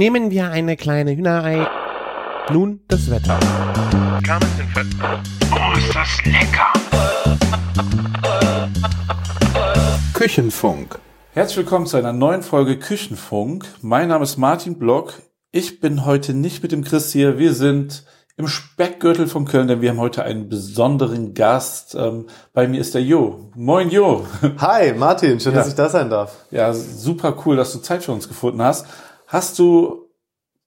Nehmen wir eine kleine Hühnerei. Nun das Wetter. Oh, ist das lecker! Küchenfunk. Herzlich willkommen zu einer neuen Folge Küchenfunk. Mein Name ist Martin Block. Ich bin heute nicht mit dem Chris hier. Wir sind im Speckgürtel von Köln, denn wir haben heute einen besonderen Gast. Ähm, bei mir ist der Jo. Moin Jo. Hi, Martin, schön, Ja. dass ich da sein darf. Ja, super cool, dass du Zeit für uns gefunden hast. Hast du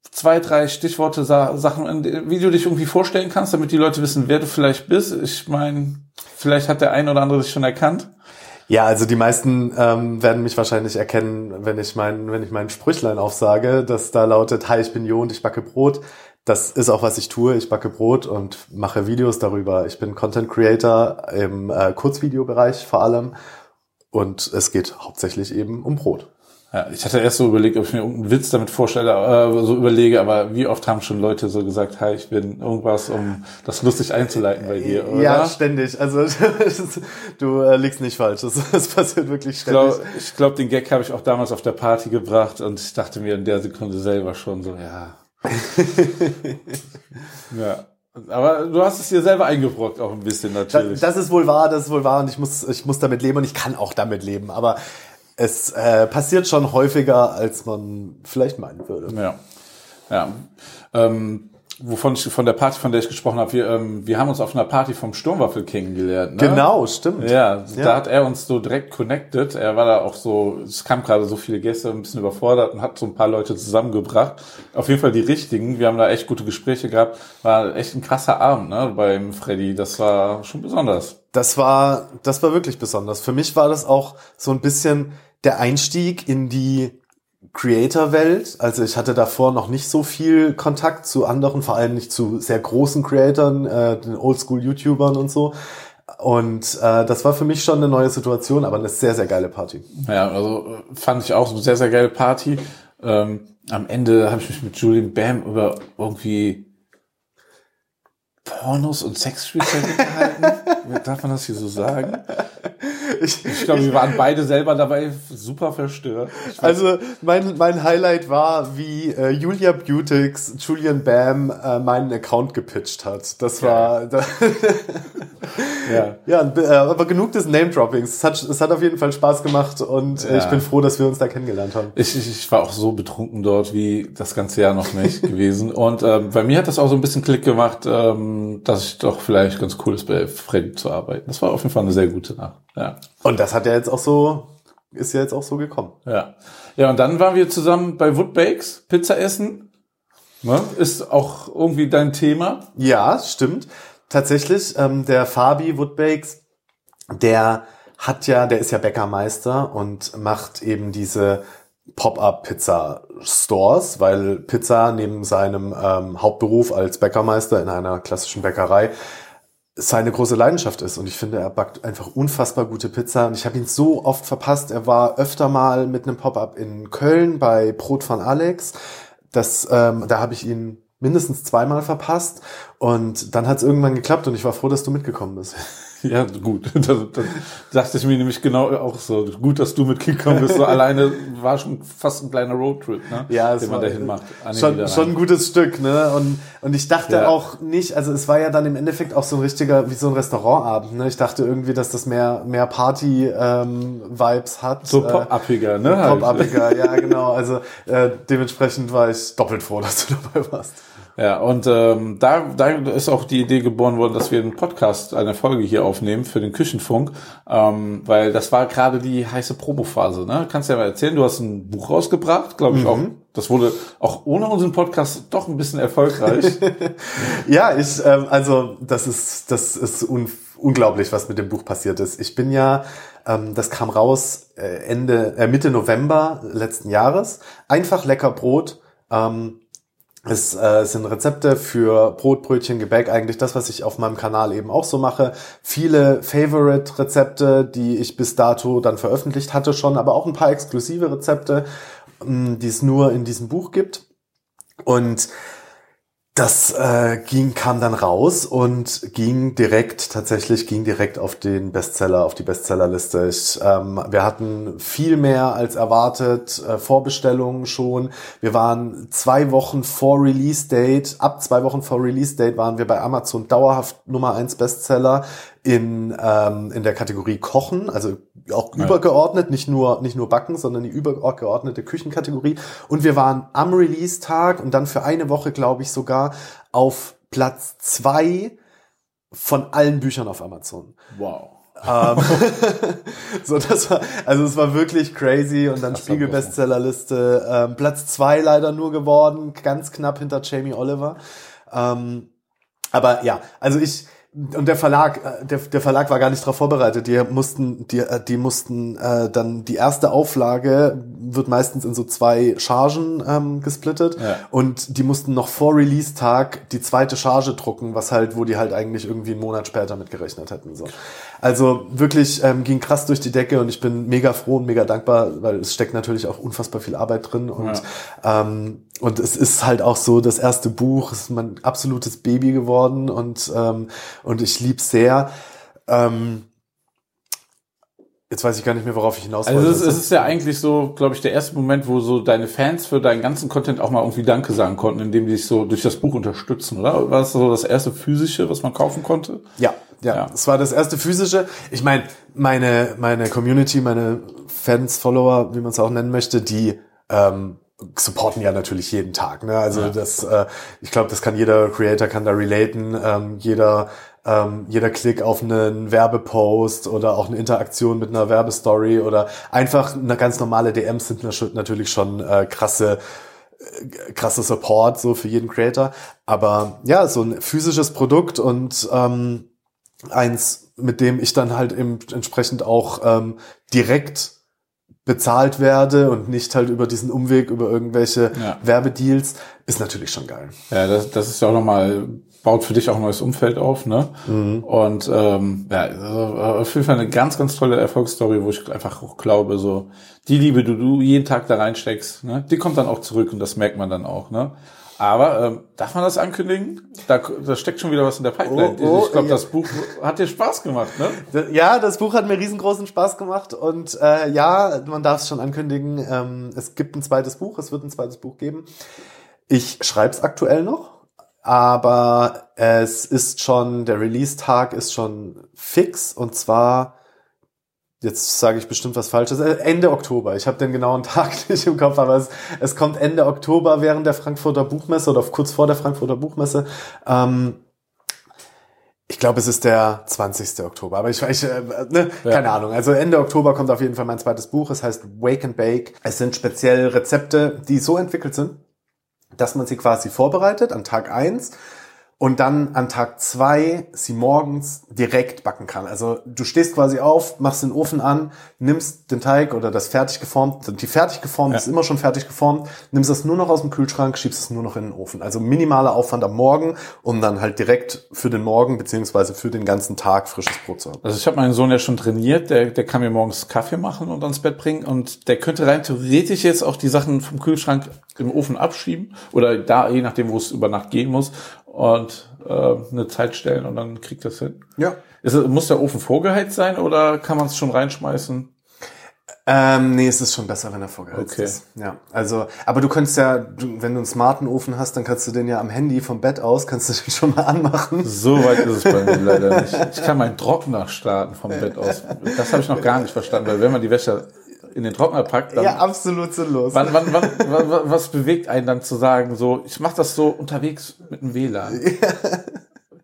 zwei, drei Stichworte, Sa Sachen, wie du dich irgendwie vorstellen kannst, damit die Leute wissen, wer du vielleicht bist? Ich meine, vielleicht hat der ein oder andere dich schon erkannt. Ja, also die meisten ähm, werden mich wahrscheinlich erkennen, wenn ich mein, wenn ich mein Sprüchlein aufsage, das da lautet, hi, ich bin Jo und ich backe Brot. Das ist auch, was ich tue. Ich backe Brot und mache Videos darüber. Ich bin Content Creator im äh, Kurzvideobereich vor allem. Und es geht hauptsächlich eben um Brot. Ja, ich hatte erst so überlegt, ob ich mir irgendeinen Witz damit vorstelle, äh, so überlege, aber wie oft haben schon Leute so gesagt, hi, ich bin irgendwas, um das lustig einzuleiten bei dir, oder? Ja, ständig. Also du äh, liegst nicht falsch. Das, das passiert wirklich ich ständig. glaube, ich glaub, den Gag habe ich auch damals auf der Party gebracht und ich dachte mir in der Sekunde selber schon so, ja. ja. Aber du hast es dir selber eingebrockt, auch ein bisschen natürlich. Das ist wohl wahr, das ist wohl wahr und ich muss, ich muss damit leben und ich kann auch damit leben. Aber es äh, passiert schon häufiger, als man vielleicht meinen würde. Ja. Ja. Ähm, wovon ich, von der Party, von der ich gesprochen habe, wir, ähm, wir haben uns auf einer Party vom Sturmwaffel kennengelernt. Ne? Genau, stimmt. Ja, Ja. da hat er uns so direkt connected. Er war da auch so, es kam gerade so viele Gäste, ein bisschen überfordert und hat so ein paar Leute zusammengebracht. Auf jeden Fall die richtigen. Wir haben da echt gute Gespräche gehabt. War echt ein krasser Abend, ne, beim Freddy. Das war schon besonders. Das war, das war wirklich besonders. Für mich war das auch so ein bisschen der Einstieg in die Creator-Welt. Also ich hatte davor noch nicht so viel Kontakt zu anderen, vor allem nicht zu sehr großen Creatoren, äh, den Oldschool-YouTubern und so. Und äh, das war für mich schon eine neue Situation, aber eine sehr, sehr geile Party. Ja, also äh, fand ich auch so eine sehr, sehr geile Party. Ähm, am Ende habe ich mich mit Julian Bam über irgendwie Pornos und Sexspielzeuge gehalten. Darf man das hier so sagen? Ich, Ich glaube, wir waren beide selber dabei super verstört. Also mein, mein Highlight war, wie äh, Julia Beautix Julian Bam äh, meinen Account gepitcht hat. Das war da, ja. ja, äh, aber genug des Name-Droppings. Es hat, es hat auf jeden Fall Spaß gemacht und äh, Ja. ich bin froh, dass wir uns da kennengelernt haben. Ich, ich, ich war auch so betrunken dort wie das ganze Jahr noch nicht gewesen. Und ähm, bei mir hat das auch so ein bisschen Klick gemacht, ähm, dass ich doch vielleicht ganz cool ist, bei Freddy zu arbeiten. Das war auf jeden Fall eine sehr gute Nacht. Ja. Und das hat ja jetzt auch so, ist ja jetzt auch so gekommen. Ja. Ja, und dann waren wir zusammen bei Woodbakes, Pizza essen. Ne? Ist auch irgendwie dein Thema. Ja, stimmt. Tatsächlich, ähm, der Fabi Woodbakes, der hat ja, der ist ja Bäckermeister und macht eben diese Pop-up-Pizza-Stores, weil Pizza neben seinem ähm, Hauptberuf als Bäckermeister in einer klassischen Bäckerei seine große Leidenschaft ist. Und ich finde, er backt einfach unfassbar gute Pizza. Und ich habe ihn so oft verpasst. Er war öfter mal mit einem Pop-up in Köln bei Brot von Alex. Das, ähm, da habe ich ihn mindestens zweimal verpasst. Und dann hat es irgendwann geklappt und ich war froh, dass du mitgekommen bist. Ja, gut. Das, das dachte ich mir nämlich genau auch so. Gut, dass du mitgekommen bist. So alleine war schon fast ein kleiner Roadtrip, ne? Ja, den man dahin macht. Den Schon, schon ein gutes Stück, ne? Und, und ich dachte Ja. auch nicht, also es war ja dann im Endeffekt auch so ein richtiger, wie so ein Restaurantabend, ne? Ich dachte irgendwie, dass das mehr, mehr Party-Vibes hat. so Äh, pop-uppiger, ne? halt. Pop-upiger, ja genau. Also äh, dementsprechend war ich doppelt froh, dass du dabei warst. Ja, und ähm, da, da ist auch die Idee geboren worden, dass wir einen Podcast, eine Folge hier aufnehmen für den Küchenfunk, ähm, weil das war gerade die heiße Probophase. Ne? Kannst ja mal erzählen, du hast ein Buch rausgebracht, glaube ich auch. Das wurde auch ohne unseren Podcast doch ein bisschen erfolgreich. Ja, ich, ähm, also das ist, das ist un unglaublich, was mit dem Buch passiert ist. Ich bin ja, ähm, das kam raus äh, Ende, äh, Mitte November letzten Jahres. Einfach lecker Brot. Ähm, es äh, sind Rezepte für Brot, Brötchen, Gebäck, eigentlich das, was ich auf meinem Kanal eben auch so mache. Viele Favorite-Rezepte, die ich bis dato dann veröffentlicht hatte schon, aber auch ein paar exklusive Rezepte, mh, die es nur in diesem Buch gibt. Und das äh, ging, kam dann raus und ging direkt, tatsächlich ging direkt auf den Bestseller, auf die Bestsellerliste. Ich, ähm, wir hatten viel mehr als erwartet, äh, Vorbestellungen schon. Wir waren zwei Wochen vor Release Date, ab zwei Wochen vor Release Date waren wir bei Amazon dauerhaft Nummer eins Bestseller in, ähm, in der Kategorie Kochen, also auch Ja. übergeordnet, nicht nur, nicht nur Backen, sondern die übergeordnete Küchenkategorie. Und wir waren am Release-Tag und dann für eine Woche, glaube ich, sogar auf Platz zwei von allen Büchern auf Amazon. Wow. Ähm, so, das war, also es war wirklich crazy und dann Krasser Spiegel Wurf. Bestsellerliste, ähm, Platz zwei leider nur geworden, ganz knapp hinter Jamie Oliver. Ähm, aber ja, also ich und der Verlag, äh, der, der Verlag war gar nicht darauf vorbereitet. Die mussten, die, äh, die mussten äh, dann die erste Auflage wird meistens in so zwei Chargen ähm, gesplittet Ja. und die mussten noch vor Release-Tag die zweite Charge drucken, was halt, wo die halt eigentlich irgendwie einen Monat später mit gerechnet hätten. So. Also wirklich ähm, ging krass durch die Decke und ich bin mega froh und mega dankbar, weil es steckt natürlich auch unfassbar viel Arbeit drin und ähm, und es ist halt auch so, das erste Buch ist mein absolutes Baby geworden und, ähm, und ich lieb's sehr. Ähm, jetzt weiß ich gar nicht mehr, worauf ich hinaus Also wollte. es ist, es ist ja eigentlich so, glaube ich, der erste Moment, wo so deine Fans für deinen ganzen Content auch mal irgendwie Danke sagen konnten, indem die dich so durch das Buch unterstützen, oder? War das so das erste physische, was man kaufen konnte? Ja, ja, Ja. Es war das erste physische. Ich meine, meine, meine Community, meine Fans, Follower, wie man es auch nennen möchte, die ähm, supporten ja natürlich jeden Tag. Ne? Also Ja. das, äh, ich glaube, das kann jeder Creator kann da relaten. Ähm, jeder ähm, jeder Klick auf einen Werbepost oder auch eine Interaktion mit einer Werbestory oder einfach eine ganz normale DMs sind natürlich schon äh, krasse krasse Support so für jeden Creator. Aber ja, so ein physisches Produkt und ähm, eins, mit dem ich dann halt eben entsprechend auch ähm, direkt bezahlt werde und nicht halt über diesen Umweg, über irgendwelche Ja. Werbedeals, ist natürlich schon geil. Ja, das, das ist ja auch nochmal, baut für dich auch ein neues Umfeld auf, ne? Und ähm, ja, also auf jeden Fall eine ganz, ganz tolle Erfolgsstory, wo ich einfach auch glaube, so die Liebe, die du jeden Tag da reinsteckst, ne, die kommt dann auch zurück und das merkt man dann auch, ne? Aber ähm, darf man das ankündigen? Da, da steckt schon wieder was in der Pipeline. Oh, oh, ich glaube, ja. das Buch hat dir Spaß gemacht, ne? Ja, das Buch hat mir riesengroßen Spaß gemacht und äh, ja, man darf es schon ankündigen, ähm, es gibt ein zweites Buch, es wird ein zweites Buch geben. Ich schreibe es aktuell noch, aber es ist schon, der Release-Tag ist schon fix und zwar, jetzt sage ich bestimmt was Falsches, äh, Ende Oktober. Ich habe den genauen Tag nicht im Kopf, aber es, es kommt Ende Oktober während der Frankfurter Buchmesse oder kurz vor der Frankfurter Buchmesse. Ähm, ich glaube, es ist der 20. Oktober, aber ich, ich äh, ne, Ja. keine Ahnung. Also Ende Oktober kommt auf jeden Fall mein zweites Buch. Es heißt Wake and Bake. Es sind speziell Rezepte, die so entwickelt sind, dass man sie quasi vorbereitet an Tag eins und dann an Tag zwei sie morgens direkt backen kann. Also du stehst quasi auf, machst den Ofen an, nimmst den Teig oder das fertig geformt, die fertig geformt Ja. ist immer schon fertig geformt, nimmst das nur noch aus dem Kühlschrank, schiebst es nur noch in den Ofen. Also minimaler Aufwand am Morgen, um dann halt direkt für den Morgen beziehungsweise für den ganzen Tag frisches Brot zu haben. Also ich habe meinen Sohn ja schon trainiert, der, der kann mir morgens Kaffee machen und ans Bett bringen und der könnte rein theoretisch jetzt auch die Sachen vom Kühlschrank im Ofen abschieben oder da, je nachdem, wo es über Nacht gehen muss und äh, eine Zeit stellen und dann kriegt das hin. Ja. Ist, muss der Ofen vorgeheizt sein oder kann man es schon reinschmeißen? Ähm, nee, es ist schon besser, wenn er vorgeheizt Okay. ist. Ja, also, aber du könntest ja, du, wenn du einen smarten Ofen hast, dann kannst du den ja am Handy vom Bett aus, kannst du den schon mal anmachen. So weit ist es bei mir leider nicht. Ich kann meinen Trockner starten vom Bett aus. Das habe ich noch gar nicht verstanden, weil wenn man die Wäsche in den Trockner packt, dann Ja, absolut sinnlos. Wann, wann, wann, wann, was bewegt einen dann zu sagen, so, ich mache das so unterwegs mit dem WLAN?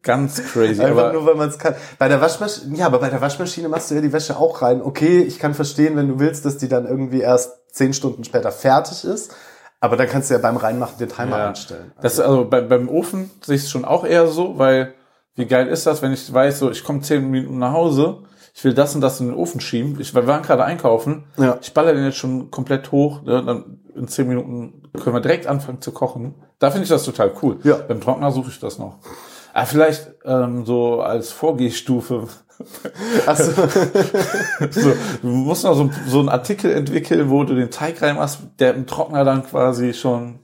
Ganz crazy. Einfach aber nur, weil man es kann. Bei der Waschmaschine, ja, aber bei der Waschmaschine machst du ja die Wäsche auch rein. Okay, ich kann verstehen, wenn du willst, dass die dann irgendwie erst zehn Stunden später fertig ist. Aber dann kannst du ja beim Reinmachen den Timer ja, einstellen. das ist also bei, beim Ofen sehe ich es schon auch eher so, weil wie geil ist das, wenn ich weiß, so ich komme zehn Minuten nach Hause, ich will das und das in den Ofen schieben. Ich, wir waren gerade einkaufen, Ja. ich baller den jetzt schon komplett hoch, ne, dann in zehn Minuten können wir direkt anfangen zu kochen. Da finde ich das total cool. Ja. Beim Trockner suche ich das noch. Ah, vielleicht ähm, so als Vorgehstufe. Also, So, du musst noch so, so einen Artikel entwickeln, wo du den Teig reinmachst, der im Trockner dann quasi schon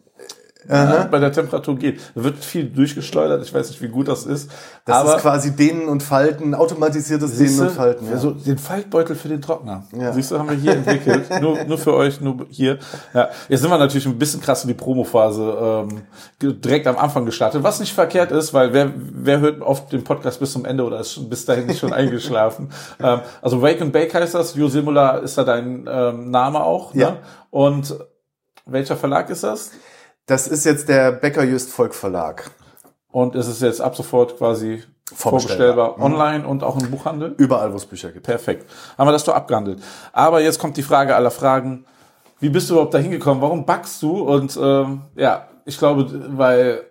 ja, bei der Temperatur geht. Da wird viel durchgeschleudert. Ich weiß nicht, wie gut das ist. Das aber ist quasi Dehnen und Falten, automatisiertes Dehnen und Falten. Ja. Also den Faltbeutel für den Trockner. Ja. Siehst du, haben wir hier entwickelt. nur, nur für euch, nur hier. Ja, jetzt sind wir natürlich ein bisschen krass in die Promophase ähm, direkt am Anfang gestartet, was nicht verkehrt ist, weil wer, wer hört oft den Podcast bis zum Ende oder ist schon bis dahin nicht schon eingeschlafen? Ähm, also Wake and Bake heißt das. Jo Simula ist da dein ähm, Name auch. Ne? Ja. Und welcher Verlag ist das? Das ist jetzt der Becker Just Volk Verlag. Und ist es jetzt ab sofort quasi Vorbestellbar. vorbestellbar online und auch im Buchhandel? Überall, wo es Bücher gibt. Perfekt. Haben wir das doch abgehandelt. Aber jetzt kommt die Frage aller Fragen. Wie bist du überhaupt da hingekommen? Warum backst du? Und ähm, ja, ich glaube, weil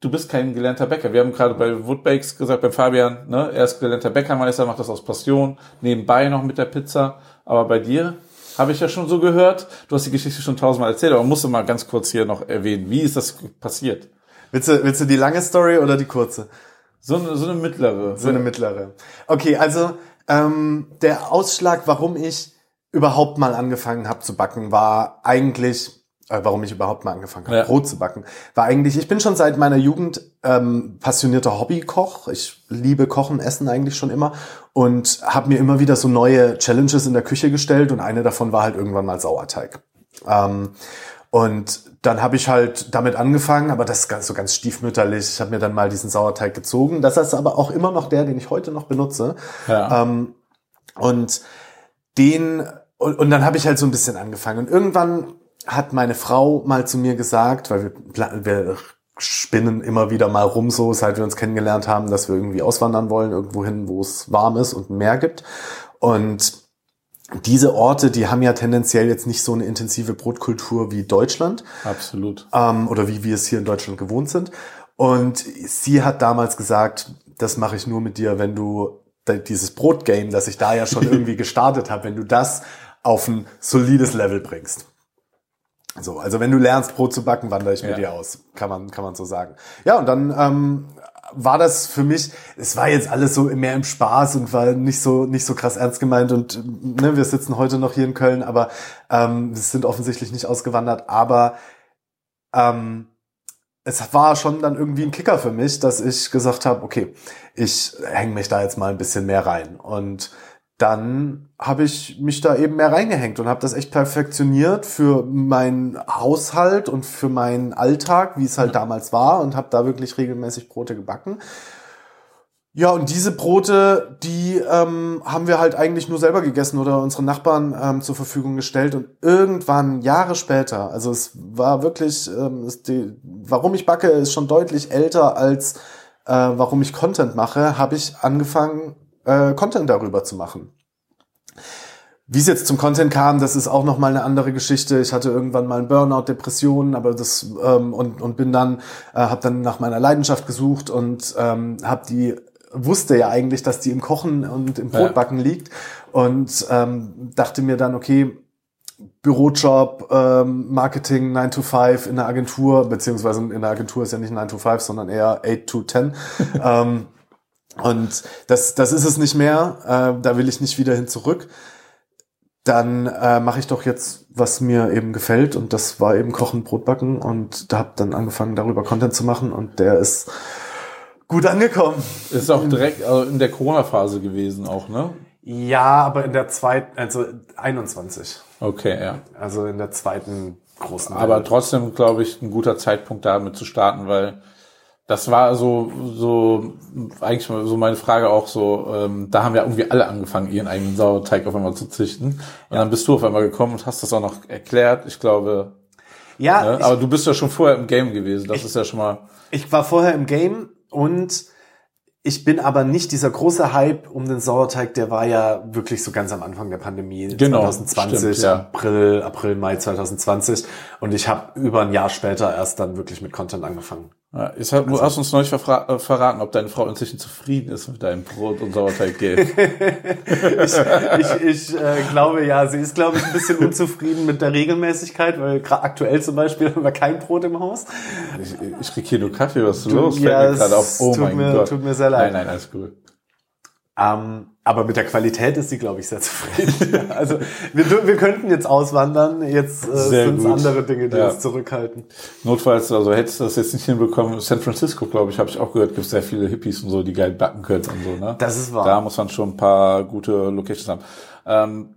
du bist kein gelernter Bäcker. Wir haben gerade bei Woodbakes gesagt, beim Fabian, ne, er ist gelernter Bäckermeister, macht das aus Passion, nebenbei noch mit der Pizza. Aber bei dir habe ich ja schon so gehört. Du hast die Geschichte schon tausendmal erzählt, aber musst du mal ganz kurz hier noch erwähnen. Wie ist das passiert? Willst du, willst du die lange Story oder die kurze? So eine, so eine mittlere. So eine mittlere. Okay, also ähm, der Ausschlag, warum ich überhaupt mal angefangen habe zu backen, war eigentlich, äh, warum ich überhaupt mal angefangen habe, Ja. Brot zu backen, war eigentlich, ich bin schon seit meiner Jugend ähm, passionierter Hobbykoch. Ich liebe Kochen, Essen eigentlich schon immer und habe mir immer wieder so neue Challenges in der Küche gestellt und eine davon war halt irgendwann mal Sauerteig. Ähm, und dann habe ich halt damit angefangen, aber das ist ganz, so ganz stiefmütterlich. Ich habe mir dann mal diesen Sauerteig gezogen. Das ist aber auch immer noch der, den ich heute noch benutze. Ja. Ähm, und den, und, und dann habe ich halt so ein bisschen angefangen. Und irgendwann hat meine Frau mal zu mir gesagt, weil wir, wir spinnen immer wieder mal rum so, seit wir uns kennengelernt haben, dass wir irgendwie auswandern wollen, irgendwo hin, wo es warm ist und ein Meer gibt. Und diese Orte, die haben ja tendenziell jetzt nicht so eine intensive Brotkultur wie Deutschland Absolut. ähm, oder wie wir es hier in Deutschland gewohnt sind. Und sie hat damals gesagt, das mache ich nur mit dir, wenn du dieses Brotgame, das ich da ja schon irgendwie gestartet habe, wenn du das auf ein solides Level bringst. So, also wenn du lernst, Brot zu backen, wandere ich mit Ja. dir aus, kann man, kann man so sagen. Ja, und dann ähm, war das für mich, es war jetzt alles so mehr im Spaß und war nicht so nicht so krass ernst gemeint und ne, wir sitzen heute noch hier in Köln, aber ähm, wir sind offensichtlich nicht ausgewandert, aber ähm, es war schon dann irgendwie ein Kicker für mich, dass ich gesagt habe, okay, ich hänge mich da jetzt mal ein bisschen mehr rein. Und dann habe ich mich da eben mehr reingehängt und habe das echt perfektioniert für meinen Haushalt und für meinen Alltag, wie es halt damals war und habe da wirklich regelmäßig Brote gebacken. Ja, und diese Brote, die ähm, haben wir halt eigentlich nur selber gegessen oder unseren Nachbarn ähm, zur Verfügung gestellt. Und irgendwann, Jahre später, also es war wirklich, ähm, die, warum ich backe, ist schon deutlich älter als äh, warum ich Content mache, habe ich angefangen, äh, Content darüber zu machen. Wie es jetzt zum Content kam, das ist auch noch mal eine andere Geschichte. Ich hatte irgendwann mal einen Burnout, Depressionen, aber das ähm, und und bin dann äh, habe dann nach meiner Leidenschaft gesucht und ähm, habe die wusste ja eigentlich, dass die im Kochen und im Brotbacken liegt und ähm, dachte mir dann okay Bürojob, ähm, Marketing 9 to 5 in der Agentur, beziehungsweise in der Agentur ist ja nicht 9 to 5, sondern eher 8 to 10. ähm, und das, das ist es nicht mehr. Äh, da will ich nicht wieder hin zurück. Dann äh, mache ich doch jetzt, was mir eben gefällt. Und das war eben Kochen, Brotbacken. Und da habe dann angefangen, darüber Content zu machen. Und der ist gut angekommen. Ist auch direkt also in der Corona-Phase gewesen auch, ne? Ja, aber in der zweiten, also 21. Okay, ja. Also in der zweiten großen. Aber Welle. trotzdem, glaube ich, ein guter Zeitpunkt damit zu starten, weil das war so, so eigentlich so meine Frage auch so, ähm, da haben ja irgendwie alle angefangen, ihren eigenen Sauerteig auf einmal zu züchten. Und dann bist du auf einmal gekommen und hast das auch noch erklärt. Ich glaube, ja, ne? ich, aber du bist ja schon vorher im Game gewesen. Das ist ja schon mal. Ich war vorher im Game und ich bin aber nicht dieser große Hype um den Sauerteig, der war ja wirklich so ganz am Anfang der Pandemie, Genau, 2020, stimmt, ja. April, April, Mai 2020 und ich habe über ein Jahr später erst dann wirklich mit Content angefangen. Ja, ich hab, du hast uns neulich verfra- äh, verraten, ob deine Frau inzwischen zufrieden ist mit deinem Brot- und Sauerteig-Game. ich ich äh, glaube ja, sie ist glaube ich ein bisschen unzufrieden mit der Regelmäßigkeit, weil gerade aktuell zum Beispiel haben wir kein Brot im Haus. ich, ich krieg hier nur Kaffee, was ist Du- los? ja, Fällt mir es gerade auf. Oh tut mein mir- Gott. tut mir sehr leid. Nein, nein, alles gut. Ähm, aber mit der Qualität ist sie, glaube ich, sehr zufrieden. also wir, wir könnten jetzt auswandern, jetzt äh, sind andere Dinge, die Ja. uns zurückhalten. Notfalls, also hättest du das jetzt nicht hinbekommen, San Francisco, glaube ich, habe ich auch gehört, gibt es sehr viele Hippies und so, die geil backen können und so, ne? Das ist wahr. Da muss man schon ein paar gute Locations haben. Ähm,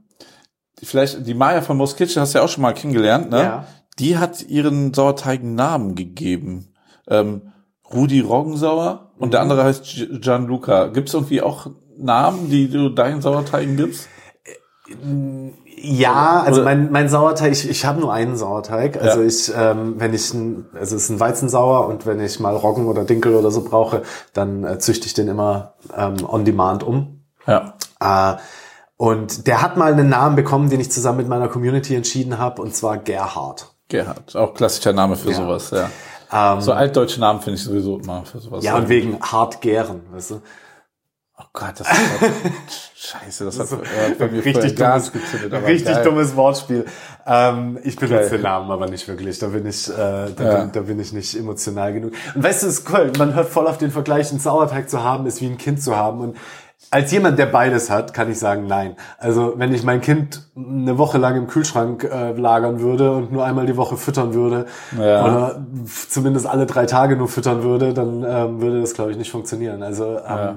vielleicht, die Maya von Most Kitchen hast du ja auch schon mal kennengelernt, ne? Ja. Die hat ihren Sauerteig einen Namen gegeben. Ähm, Rudi Roggensauer und Mhm. der andere heißt Gi- Gianluca. Gibt es irgendwie auch Namen, die du deinen Sauerteigen gibst? Ja, also mein, mein Sauerteig, ich, ich habe nur einen Sauerteig. Also Ja. ich, ähm, wenn ich, ein, also es ist ein Weizensauer und wenn ich mal Roggen oder Dinkel oder so brauche, dann äh, züchte ich den immer ähm, on demand um. Ja. Äh, und der hat mal einen Namen bekommen, den ich zusammen mit meiner Community entschieden habe, und zwar Gerhard. Gerhard, auch klassischer Name für Ja. sowas, ja. Ähm, So altdeutsche Namen finde ich sowieso immer für sowas. ja, und wegen hart gären, weißt du? Oh Gott, das ist scheiße, das hat So, äh, bei mir richtig dummes, richtig geil. dummes Wortspiel. Ähm, ich benutze Geil. den Namen aber nicht wirklich. Da bin ich, äh, da, Ja. bin, da bin ich nicht emotional genug. Und weißt du, es ist cool. Man hört voll auf den Vergleich, einen Sauerteig zu haben, ist wie ein Kind zu haben. Und als jemand, der beides hat, kann ich sagen, nein. Also wenn ich mein Kind eine Woche lang im Kühlschrank äh, lagern würde und nur einmal die Woche füttern würde Ja. oder zumindest alle drei Tage nur füttern würde, dann ähm, würde das, glaube ich, nicht funktionieren. Also ähm, Ja.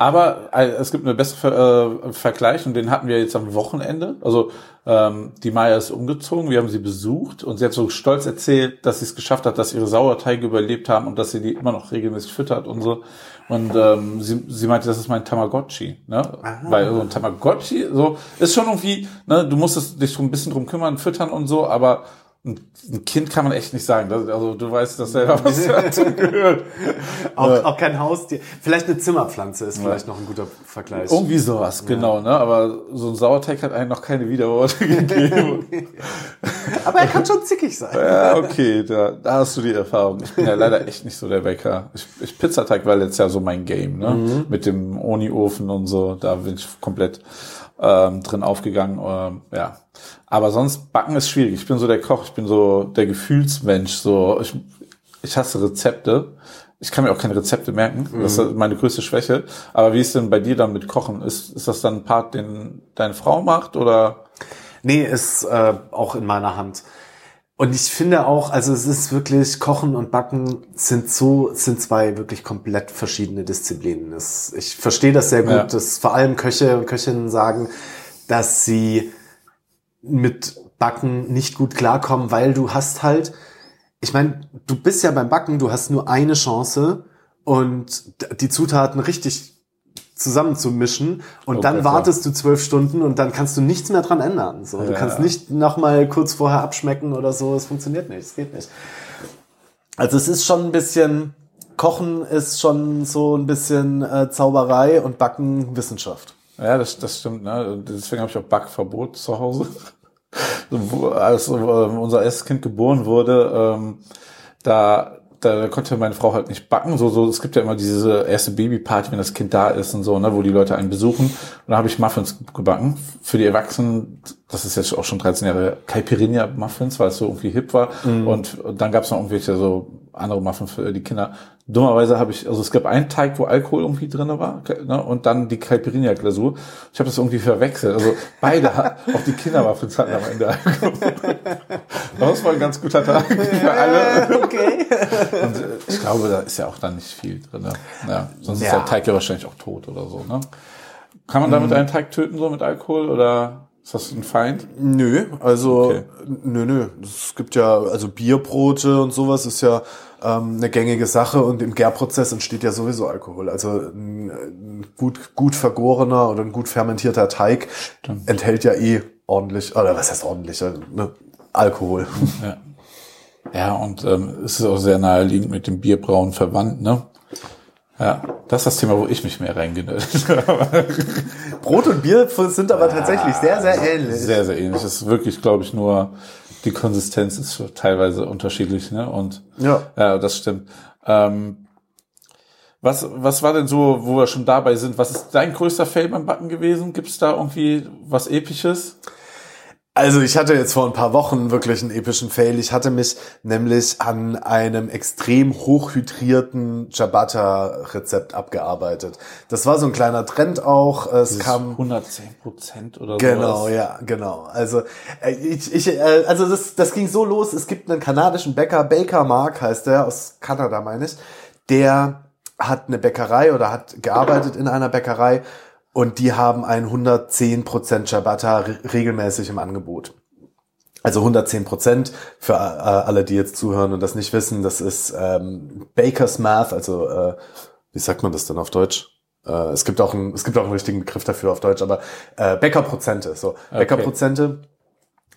Aber äh, es gibt eine bessere äh, Vergleich und den hatten wir jetzt am Wochenende. Also ähm, die Maya ist umgezogen, wir haben sie besucht und sie hat so stolz erzählt, dass sie es geschafft hat, dass ihre Sauerteige überlebt haben und dass sie die immer noch regelmäßig füttert und so. Und ähm, sie, sie meinte, das ist mein Tamagotchi, ne? Weil so ein Tamagotchi so ist schon irgendwie, ne, du musst es, dich so ein bisschen drum kümmern, füttern und so, aber ein Kind kann man echt nicht sagen. Also du weißt das selber, was dazu gehört. auch, auch kein Haustier. Vielleicht eine Zimmerpflanze ist vielleicht noch ein guter Vergleich. Irgendwie sowas, genau, ne? Aber so ein Sauerteig hat einem noch keine Widerworte gegeben. Aber er kann schon zickig sein. ja, okay, da, da hast du die Erfahrung. Ich bin ja leider echt nicht so der Bäcker. Ich, ich Pizzateig war letztes Jahr so mein Game, ne? Mit dem Oni-Ofen und so, da bin ich komplett ähm, drin aufgegangen. Ähm, ja. Aber sonst backen ist schwierig. Ich bin so der Koch, ich bin so der Gefühlsmensch. So, ich, ich hasse Rezepte. Ich kann mir auch keine Rezepte merken. Das ist meine größte Schwäche. Aber wie ist denn bei dir dann mit Kochen? Ist, ist das dann ein Part, den deine Frau macht oder? Nee, ist äh, auch in meiner Hand. Und ich finde auch, also es ist wirklich, Kochen und Backen sind so, sind zwei wirklich komplett verschiedene Disziplinen. Es, ich verstehe das sehr gut, Ja. dass vor allem Köche und Köchinnen sagen, dass sie mit Backen nicht gut klarkommen, weil du hast halt, ich meine, du bist ja beim Backen, du hast nur eine Chance und die Zutaten richtig zusammenzumischen und Oh dann ja. wartest du zwölf Stunden und dann kannst du nichts mehr dran ändern. So, du Ja. kannst nicht noch mal kurz vorher abschmecken oder so. Es funktioniert nicht. Es geht nicht. Also es ist schon ein bisschen Kochen ist schon so ein bisschen äh, Zauberei und Backen Wissenschaft. Ja, das, das stimmt. Ne? Deswegen habe ich auch Backverbot zu Hause. Als äh, unser erstes Kind geboren wurde, ähm, da, da konnte meine Frau halt nicht backen. So, so, es gibt ja immer diese erste Babyparty, wenn das Kind da ist und so, ne, wo die Leute einen besuchen. Und da habe ich Muffins gebacken. Für die Erwachsenen, das ist jetzt auch schon 13 Jahre, Caipirinha Muffins, weil es so irgendwie hip war. Und, und dann gab es noch irgendwelche so andere Muffins für die Kinder. Dummerweise habe ich, also es gab einen Teig, wo Alkohol irgendwie drinne war, ne, und dann die Caipirinha-Glasur. Ich habe das irgendwie verwechselt. Also beide, auch die Kindermuffins hatten am Ende Alkohol. Das war ein ganz guter Tag für alle. Okay. Und äh, ich glaube, da ist ja auch dann nicht viel drin. Ja, sonst ist Ja. der Teig ja wahrscheinlich auch tot oder so. Ne? Kann man damit einen Teig töten, so mit Alkohol? Oder ist das ein Feind? Nö, also Okay. nö, nö. Es gibt ja, also Bierbrote und sowas ist ja ähm, eine gängige Sache und im Gärprozess entsteht ja sowieso Alkohol. Also ein, gut, gut vergorener oder ein gut fermentierter Teig enthält ja eh ordentlich, oder was heißt ordentlich, äh, ne, Alkohol. Ja. Ja, und ähm, es ist auch sehr naheliegend mit dem Bierbrauen verwandt, ne? Ja, das ist das Thema, wo ich mich mehr reingenötigt habe. Brot und Bier sind aber tatsächlich sehr, sehr ähnlich. Sehr, sehr ähnlich. Es ist wirklich, glaube ich, nur die Konsistenz ist teilweise unterschiedlich, ne? Und Ja. ja, das stimmt. Ähm, was, was war denn so, wo wir schon dabei sind? Was ist dein größter Fail beim Backen gewesen? Gibt es da irgendwie was Episches? Also ich hatte jetzt vor ein paar Wochen wirklich einen epischen Fail. Ich hatte mich nämlich an einem extrem hochhydrierten Ciabatta-Rezept abgearbeitet. Das war so ein kleiner Trend auch. Es Dieses kam 110 Prozent oder so. Genau, ja, genau. Also äh, ich, ich äh, also das, das ging so los. Es gibt einen kanadischen Bäcker, Baker Mark heißt der aus Kanada, meine ich. Der hat eine Bäckerei oder hat gearbeitet in einer Bäckerei und die haben ein 110% Ciabatta re regelmäßig im Angebot. Also 110 Prozent für äh, alle, die jetzt zuhören und das nicht wissen, das ist ähm, Baker's Math, also äh, wie sagt man das denn auf Deutsch? Äh, es gibt auch einen, es gibt auch einen richtigen Begriff dafür auf Deutsch, aber äh, Bäckerprozente, so Bäckerprozente.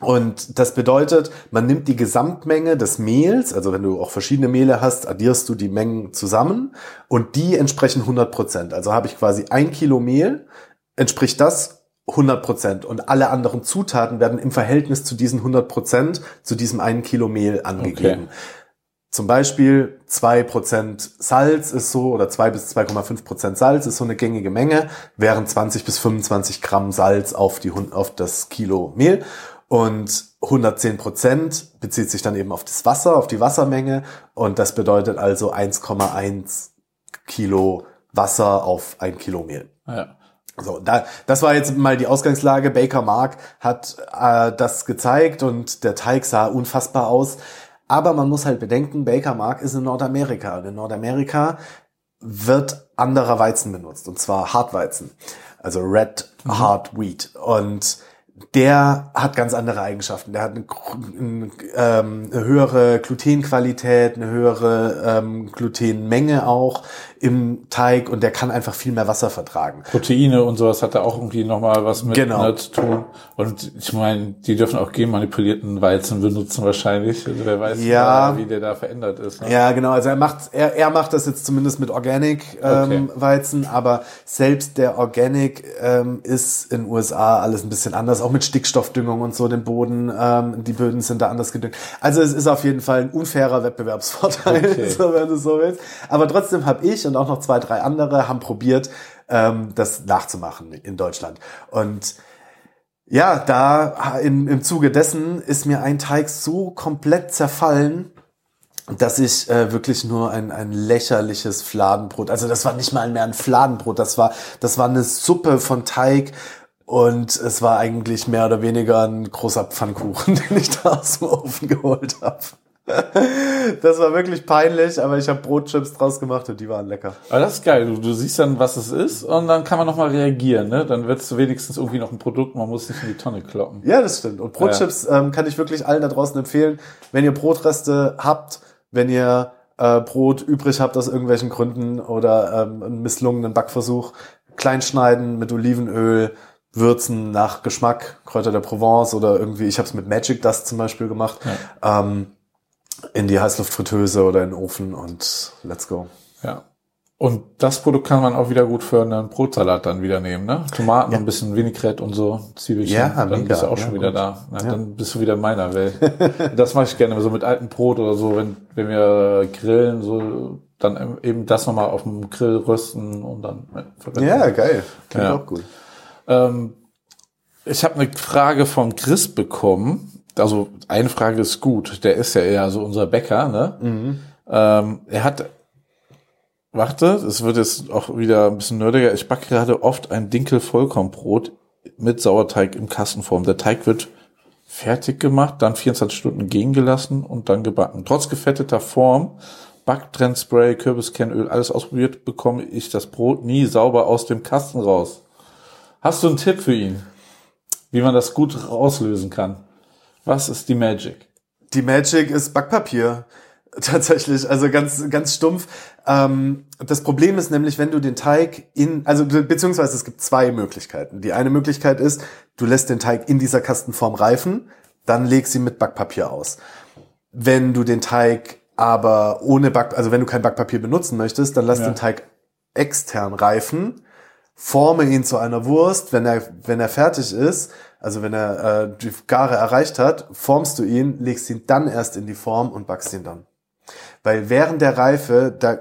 Und das bedeutet, man nimmt die Gesamtmenge des Mehls, also wenn du auch verschiedene Mehle hast, addierst du die Mengen zusammen und die entsprechen 100 Prozent. Also habe ich quasi ein Kilo Mehl, entspricht das 100 Prozent und alle anderen Zutaten werden im Verhältnis zu diesen 100 Prozent zu diesem einen Kilo Mehl angegeben. Okay. Zum Beispiel zwei Prozent Salz ist so, oder zwei bis 2,5 Prozent Salz ist so eine gängige Menge, während 20 bis 25 Gramm Salz auf, die, auf das Kilo Mehl. Und 110 Prozent bezieht sich dann eben auf das Wasser, auf die Wassermenge. Und das bedeutet also 1,1 Kilo Wasser auf ein Kilo Mehl. Ja. So, da, das war jetzt mal die Ausgangslage. Baker Mark hat äh, das gezeigt und der Teig sah unfassbar aus. Aber man muss halt bedenken, Baker Mark ist in Nordamerika. Und in Nordamerika wird anderer Weizen benutzt, und zwar Hartweizen. Also Red Hard Wheat. Und der hat ganz andere Eigenschaften. Der hat eine, eine, ähm, eine höhere Glutenqualität, eine höhere ähm, Glutenmenge auch im Teig und der kann einfach viel mehr Wasser vertragen. Proteine und sowas hat da auch irgendwie nochmal was mit Genau. ne, zu tun. Und ich meine, die dürfen auch genmanipulierten Weizen benutzen wahrscheinlich. Also wer weiß, Ja. wie der da verändert ist. Ne? Ja, genau. Also er macht, er, er macht das jetzt zumindest mit Organic ähm, Okay. Weizen, aber selbst der Organic ähm, ist in USA alles ein bisschen anders, auch mit Stickstoffdüngung und so den Boden. Ähm, die Böden sind da anders gedüngt. Also es ist auf jeden Fall ein unfairer Wettbewerbsvorteil, Okay. so wenn du so willst. Aber trotzdem habe ich und auch noch zwei, drei andere haben probiert, ähm, das nachzumachen in Deutschland. Und ja, da in, im Zuge dessen ist mir ein Teig so komplett zerfallen, dass ich äh, wirklich nur ein, ein lächerliches Fladenbrot, also das war nicht mal mehr ein Fladenbrot, das war, das war eine Suppe von Teig und es war eigentlich mehr oder weniger ein großer Pfannkuchen, den ich da aus dem Ofen geholt habe. Das war wirklich peinlich, aber ich habe Brotchips draus gemacht und die waren lecker. Aber das ist geil. Du, du siehst dann, was es ist und dann kann man nochmal reagieren. Ne? Dann wird es wenigstens irgendwie noch ein Produkt. Man muss nicht in die Tonne kloppen. Ja, das stimmt. Und Brotchips ähm, kann ich wirklich allen da draußen empfehlen. Wenn ihr Brotreste habt, wenn ihr äh, Brot übrig habt aus irgendwelchen Gründen oder ähm, einen misslungenen Backversuch, klein schneiden mit Olivenöl, würzen nach Geschmack, Kräuter der Provence oder irgendwie, ich habe es mit Magic Dust zum Beispiel gemacht, ähm, in die Heißluftfritteuse oder in den Ofen und let's go. Ja. Und das Produkt kann man auch wieder gut für einen Brotsalat dann wieder nehmen, ne? Tomaten, ein bisschen Vinaigrette und so, Zwiebelchen. Ja, dann mega. bist du auch Ja, schon wieder gut. da. Na, Dann bist du wieder in meiner Welt. das mache ich gerne, so mit altem Brot oder so, wenn, wenn wir grillen, so, dann eben das nochmal auf dem Grill rösten und dann verwenden. Ja, geil. Klingt Ja. auch gut. Ähm, ich habe eine Frage von Chris bekommen. Also eine Frage ist gut. Der ist ja eher so unser Bäcker. Ne? Ähm, er hat, warte, es wird jetzt auch wieder ein bisschen nerdiger. Ich backe gerade oft ein Dinkel-Vollkornbrot mit Sauerteig im Kastenform. Der Teig wird fertig gemacht, dann 24 Stunden gehen gelassen und dann gebacken. Trotz gefetteter Form, Backtrendspray, Kürbiskernöl, alles ausprobiert, bekomme ich das Brot nie sauber aus dem Kasten raus. Hast du einen Tipp für ihn, wie man das gut rauslösen kann? Was ist die Magic? Die Magic ist Backpapier. Tatsächlich, also ganz, ganz stumpf. Ähm, das Problem ist nämlich, wenn du den Teig in, also be beziehungsweise es gibt zwei Möglichkeiten. Die eine Möglichkeit ist, du lässt den Teig in dieser Kastenform reifen, dann legst sie mit Backpapier aus. Wenn du den Teig aber ohne Back, also wenn du kein Backpapier benutzen möchtest, dann lass Ja. den Teig extern reifen, forme ihn zu einer Wurst, wenn er, wenn er fertig ist, also wenn er äh, die Gare erreicht hat, formst du ihn, legst ihn dann erst in die Form und backst ihn dann. Weil während der Reife, da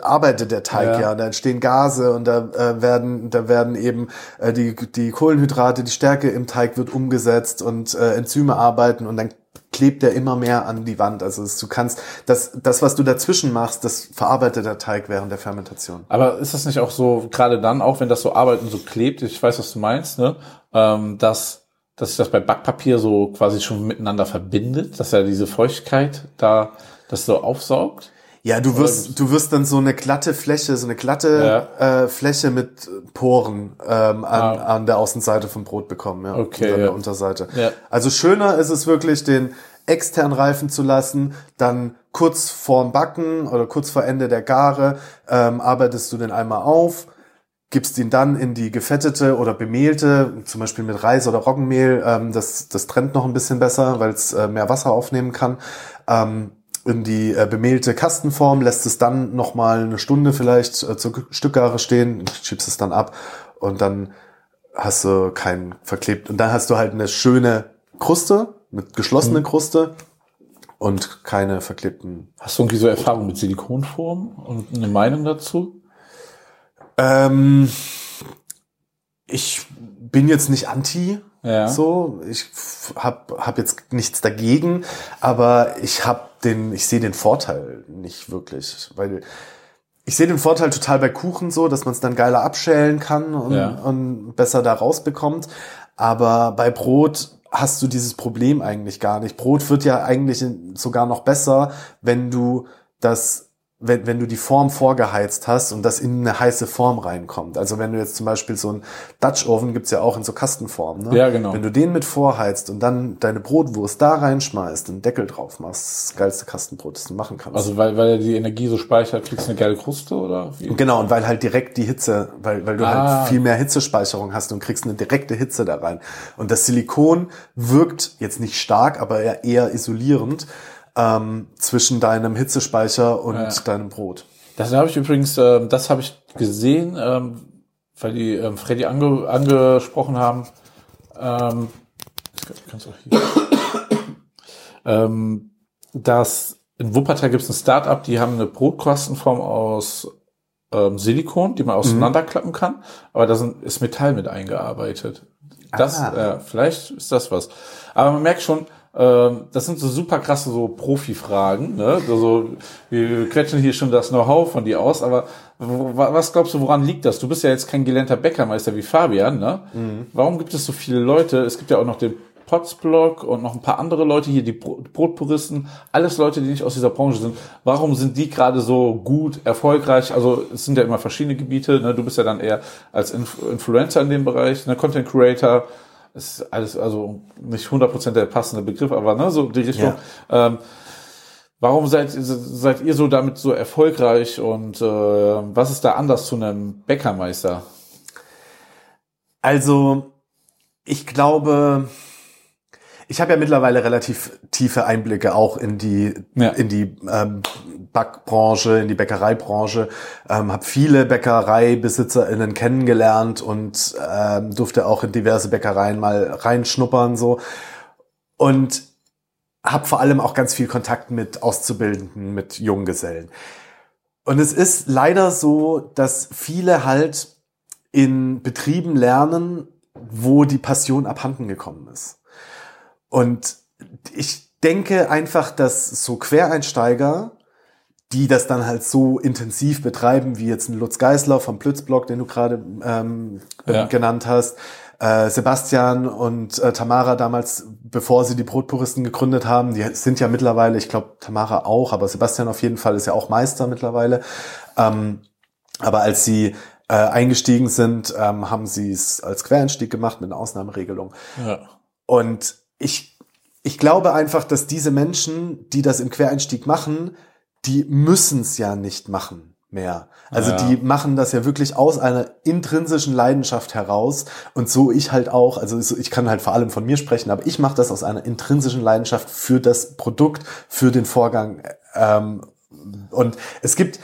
arbeitet der Teig ja, Ja. da entstehen Gase und da äh, werden da werden eben äh, die die Kohlenhydrate, die Stärke im Teig wird umgesetzt und äh, Enzyme arbeiten und dann klebt der immer mehr an die Wand. Also du kannst das das was du dazwischen machst, das verarbeitet der Teig während der Fermentation. Aber ist das nicht auch so, gerade dann, auch wenn das so arbeitet und so klebt, ich weiß, was du meinst, ne, ähm, dass, dass sich das bei Backpapier so quasi schon miteinander verbindet, dass er diese Feuchtigkeit da das so aufsaugt? Ja, du wirst, du wirst dann so eine glatte Fläche, so eine glatte äh, Fläche mit Poren ähm, an, an der Außenseite vom Brot bekommen, ja. Ah. Okay, und an ja. der Unterseite. Ja. Also schöner ist es wirklich, den extern reifen zu lassen, dann kurz vorm Backen oder kurz vor Ende der Gare ähm, arbeitest du den einmal auf, gibst ihn dann in die gefettete oder bemehlte, zum Beispiel mit Reis oder Roggenmehl, ähm, das, das trennt noch ein bisschen besser, weil es äh, mehr Wasser aufnehmen kann. Ähm, in die äh, bemehlte Kastenform, lässt es dann noch mal eine Stunde vielleicht äh, zur Stückgare stehen, schiebst es dann ab und dann hast du kein verklebt. Und dann hast du halt eine schöne Kruste, mit geschlossene Kruste und keine verklebten. Hast du irgendwie so Erfahrung mit Silikonformen und eine Meinung dazu? Ähm, ich bin jetzt nicht anti, Ja. so. Ich hab, hab jetzt nichts dagegen, aber ich hab den, ich sehe den Vorteil nicht wirklich, weil ich sehe den Vorteil total bei Kuchen so, dass man es dann geiler abschälen kann und, Ja. und besser da rausbekommt. Aber bei Brot hast du dieses Problem eigentlich gar nicht. Brot wird ja eigentlich sogar noch besser, wenn du das wenn, wenn du die Form vorgeheizt hast und das in eine heiße Form reinkommt. Also wenn du jetzt zum Beispiel so einen Dutch Oven gibt's ja auch in so Kastenformen. Ne? Ja, genau. Wenn du den mit vorheizt und dann deine Brotwurst da reinschmeißt, einen Deckel drauf machst, das, geilste Kastenbrot, das du machen kannst. Also weil, weil er die Energie so speichert, kriegst du eine geile Kruste oder wie? Genau, und weil halt direkt die Hitze, weil, weil du Ah. halt viel mehr Hitzespeicherung hast und kriegst eine direkte Hitze da rein. Und das Silikon wirkt jetzt nicht stark, aber eher, eher isolierend ähm, zwischen deinem Hitzespeicher und Ja. deinem Brot. Das habe ich übrigens, ähm, das habe ich gesehen, ähm, weil die ähm, Freddy ange, angesprochen haben. Ähm, auch hier. ähm, dass in Wuppertal gibt es ein Start-up, die haben eine Brotkastenform aus ähm, Silikon, die man auseinanderklappen kann, aber da sind, ist Metall mit eingearbeitet. Das, Ah. äh, vielleicht ist das was. Aber man merkt schon, das sind so super krasse so Profi-Fragen. Ne? Also, wir quetschen hier schon das Know-how von dir aus, aber was glaubst du, woran liegt das? Du bist ja jetzt kein gelernter Bäckermeister wie Fabian. Ne? Warum gibt es so viele Leute? Es gibt ja auch noch den Potsblog und noch ein paar andere Leute hier, die Bro- Brotpuristen, alles Leute, die nicht aus dieser Branche sind. Warum sind die gerade so gut, erfolgreich? Also es sind ja immer verschiedene Gebiete. Ne? Du bist ja dann eher als Inf Influencer in dem Bereich, ne? Content Creator. Ist alles also nicht 100% der passende Begriff, aber ne, so die Richtung. Ähm, warum seid, seid ihr so damit so erfolgreich und äh, was ist da anders zu einem Bäckermeister? Also, ich glaube, ich habe ja mittlerweile relativ tiefe Einblicke auch in die Ja. in die ähm, Backbranche, in die Bäckereibranche, ähm, habe viele BäckereibesitzerInnen kennengelernt und ähm, durfte auch in diverse Bäckereien mal reinschnuppern so und habe vor allem auch ganz viel Kontakt mit Auszubildenden, mit Junggesellen. Und es ist leider so, dass viele halt in Betrieben lernen, wo die Passion abhanden gekommen ist. Und ich denke einfach, dass so Quereinsteiger, die das dann halt so intensiv betreiben, wie jetzt ein Lutz Geisler vom Plützblock, den du gerade ähm, Ja. genannt hast, äh, Sebastian und äh, Tamara damals, bevor sie die Brotpuristen gegründet haben, die sind ja mittlerweile, ich glaube Tamara auch, aber Sebastian auf jeden Fall ist ja auch Meister mittlerweile. Ähm, aber als sie äh, eingestiegen sind, ähm, haben sie es als Quereinstieg gemacht mit einer Ausnahmeregelung. Ja. Und ich, ich glaube einfach, dass diese Menschen, die das im Quereinstieg machen, die müssen es ja nicht machen mehr. Also Ja. die machen das ja wirklich aus einer intrinsischen Leidenschaft heraus und so ich halt auch, also so- ich kann halt vor allem von mir sprechen, aber ich mache das aus einer intrinsischen Leidenschaft für das Produkt, für den Vorgang. Ähm, und es gibt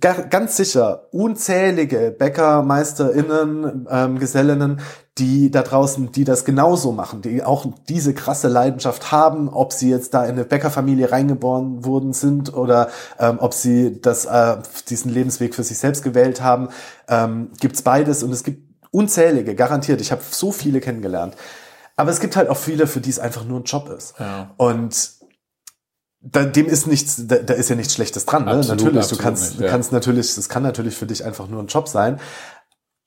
ga- ganz sicher unzählige BäckermeisterInnen, ähm, Gesellinnen, die da draußen, die das genauso machen, die auch diese krasse Leidenschaft haben, ob sie jetzt da in eine Bäckerfamilie reingeboren worden sind oder ähm, ob sie das, äh, diesen Lebensweg für sich selbst gewählt haben, ähm, gibt's beides und es gibt unzählige, garantiert. Ich habe so viele kennengelernt. Aber es gibt halt auch viele, für die es einfach nur ein Job ist. Ja. Und da, dem ist nichts, da, da ist ja nichts Schlechtes dran. Ne? Absolut, natürlich, du absolut kannst, nicht, du ja. kannst natürlich, das kann natürlich für dich einfach nur ein Job sein.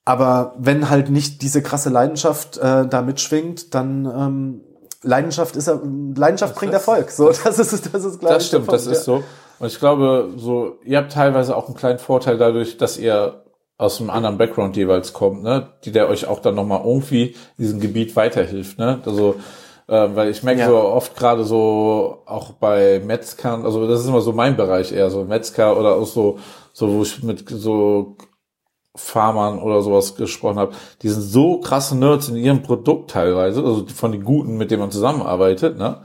Aber wenn halt nicht diese krasse Leidenschaft äh, da mitschwingt, dann ähm, Leidenschaft ist ja, Leidenschaft bringt Erfolg. So, das ist das ist glaube Das stimmt, das Punkt, ist so. Und ich glaube, so, ihr habt teilweise auch einen kleinen Vorteil dadurch, dass ihr aus einem anderen Background jeweils kommt, ne, die der euch auch dann nochmal irgendwie in diesem Gebiet weiterhilft, ne, also, äh, weil ich merke Ja. so oft gerade so, auch bei Metzgern, also das ist immer so mein Bereich eher, so Metzger oder auch so, so, wo ich mit so Farmern oder sowas gesprochen habe, die sind so krasse Nerds in ihrem Produkt teilweise, also von den Guten, mit denen man zusammenarbeitet, ne,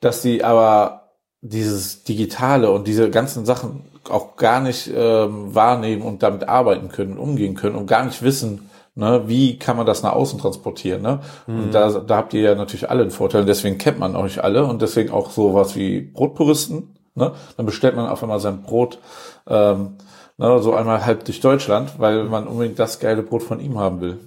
dass die aber dieses Digitale und diese ganzen Sachen auch gar nicht ähm, wahrnehmen und damit arbeiten können, umgehen können und gar nicht wissen, ne, wie kann man das nach außen transportieren. Ne? Und da, da habt ihr ja natürlich alle einen Vorteil, und deswegen kennt man euch alle und deswegen auch sowas wie Brotpuristen. Ne? Dann bestellt man auf einmal sein Brot ähm, ne, so einmal halb durch Deutschland, weil man unbedingt das geile Brot von ihm haben will.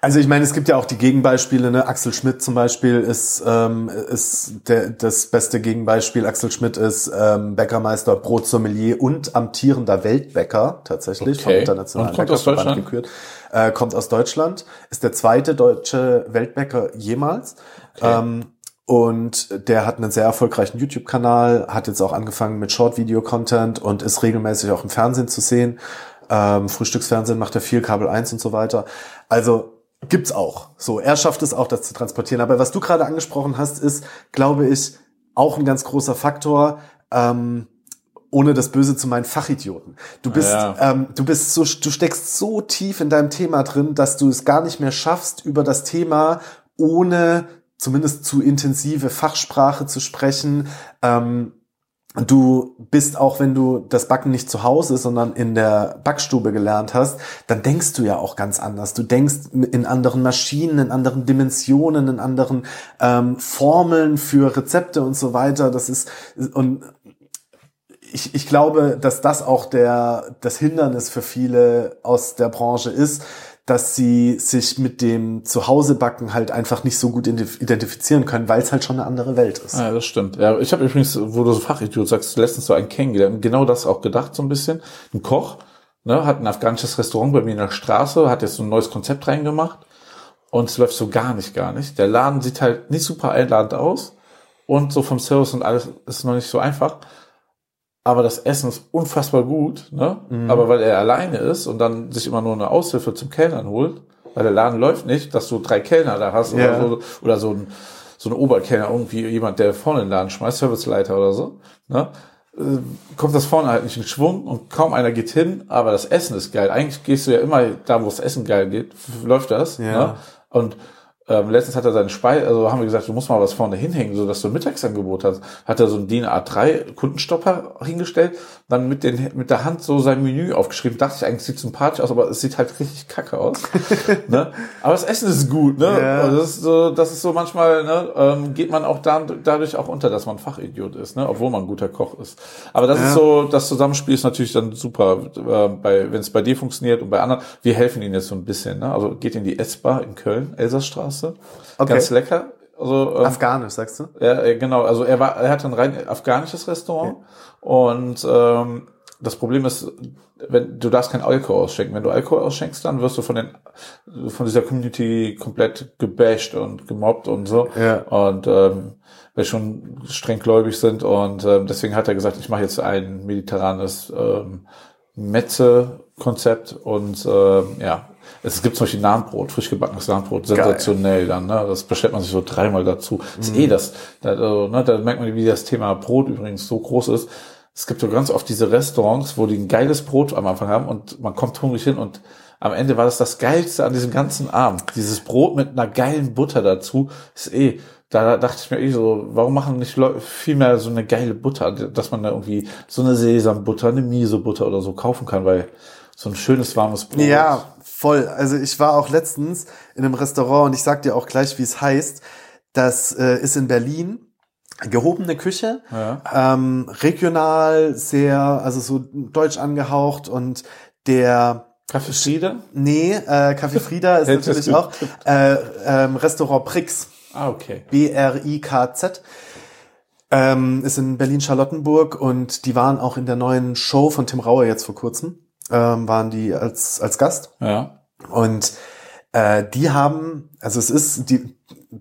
Also ich meine, es gibt ja auch die Gegenbeispiele. Ne? Axel Schmidt zum Beispiel ist, ähm, ist der, das beste Gegenbeispiel. Axel Schmidt ist ähm, Bäckermeister, Brotsommelier und amtierender Weltbäcker tatsächlich vom Okay. Internationalen Und kommt aus Deutschland? gekürt. Äh, kommt aus Deutschland, ist der zweite deutsche Weltbäcker jemals. Ähm, und der hat einen sehr erfolgreichen YouTube-Kanal, hat jetzt auch angefangen mit Short-Video-Content und ist regelmäßig auch im Fernsehen zu sehen. Ähm, Frühstücksfernsehen macht er viel, Kabel 1 und so weiter. Also gibt's auch. So, er schafft es auch, das zu transportieren. Aber was du gerade angesprochen hast, ist, glaube ich, auch ein ganz großer Faktor. Ähm, ohne das Böse zu meinen Fachidioten. Du bist, Ja. ähm, du bist so, du steckst so tief in deinem Thema drin, dass du es gar nicht mehr schaffst, über das Thema ohne zumindest zu intensive Fachsprache zu sprechen. Ähm, du bist auch, wenn du das Backen nicht zu Hause, sondern in der Backstube gelernt hast, dann denkst du ja auch ganz anders. Du denkst in anderen Maschinen, in anderen Dimensionen, in anderen ähm, Formeln für Rezepte und so weiter. Das ist und ich, ich glaube, dass das auch der, das Hindernis für viele aus der Branche ist, dass sie sich mit dem Zuhausebacken halt einfach nicht so gut identif- identifizieren können, weil es halt schon eine andere Welt ist. Ja, das stimmt. Ja, ich habe übrigens, wo du so Fachidiot sagst, letztens so einen kennengelernt, genau das auch gedacht so ein bisschen. Ein Koch, ne, hat ein afghanisches Restaurant bei mir in der Straße, hat jetzt so ein neues Konzept reingemacht und es läuft so gar nicht, gar nicht. Der Laden sieht halt nicht super einladend aus und so vom Service und alles ist noch nicht so einfach. Aber das Essen ist unfassbar gut, ne? Aber weil er alleine ist und dann sich immer nur eine Aushilfe zum Kellnern holt, weil der Laden läuft nicht, dass du drei Kellner da hast Ja. oder so, oder so ein, so ein Oberkellner, irgendwie jemand, der vorne den Laden schmeißt, Serviceleiter oder so, ne? äh, kommt das vorne halt nicht in Schwung und kaum einer geht hin, aber das Essen ist geil. Eigentlich gehst du ja immer da, wo das Essen geil geht, läuft das. Ja. Ne? Und ähm, letztens hat er seinen Speis, also haben wir gesagt, du musst mal was vorne hinhängen, so dass du ein Mittagsangebot hast. Hat er so einen DIN A3 Kundenstopper hingestellt, dann mit den mit der Hand so sein Menü aufgeschrieben. Dachte ich eigentlich, sieht sympathisch aus, aber es sieht halt richtig kacke aus. ne? Aber das Essen ist gut, ne? Ja. Und das ist so, das ist so manchmal, ne, ähm, geht man auch dann dadurch auch unter, dass man Fachidiot ist, ne, obwohl man ein guter Koch ist. Aber das Ja. ist so, das Zusammenspiel ist natürlich dann super, äh, bei, wenn es bei dir funktioniert und bei anderen. Wir helfen ihnen jetzt so ein bisschen, ne? Also geht in die S-Bar in Köln, Elsassstraße. Okay. Ganz lecker. Also, ähm, Afghanisch, sagst du? ja, äh, genau. Also er war, er hatte ein rein afghanisches Restaurant und ähm, das Problem ist, wenn du darfst kein Alkohol ausschenken. Wenn du Alkohol ausschenkst, dann wirst du von den von dieser Community komplett gebasht und gemobbt und so. Ja. Und ähm, weil schon streng gläubig sind und ähm, deswegen hat er gesagt, ich mache jetzt ein mediterranes ähm, Metze-Konzept und ähm, ja, es gibt zum Beispiel Nahenbrot, frisch gebackenes Nahenbrot, sensationell dann, ne? Das bestellt man sich so dreimal dazu. Ist eh das, da, also, ne, da merkt man, wie das Thema Brot übrigens so groß ist. Es gibt so ganz oft diese Restaurants, wo die ein geiles Brot am Anfang haben und man kommt hungrig hin und am Ende war das das Geilste an diesem ganzen Abend. Dieses Brot mit einer geilen Butter dazu ist eh, da dachte ich mir eh so, warum machen nicht Leute viel mehr so eine geile Butter, dass man da irgendwie so eine Sesambutter, eine Miso-Butter oder so kaufen kann, weil so ein schönes warmes Brot. Ja, voll. Also ich war auch letztens in einem Restaurant und ich sag dir auch gleich, wie es heißt. Das äh, ist in Berlin. Gehobene Küche, Ja. ähm, regional, sehr, also so deutsch angehaucht und der Kaffee Friede? Nee, äh, Café Frieda ist natürlich auch äh, ähm, Restaurant Prix, Ah, okay. B-R-I-K-Z. Ähm, ist in Berlin-Charlottenburg und die waren auch in der neuen Show von Tim Raue jetzt vor kurzem, ähm, waren die als, als Gast. Ja. Und äh, die haben, also es ist, die,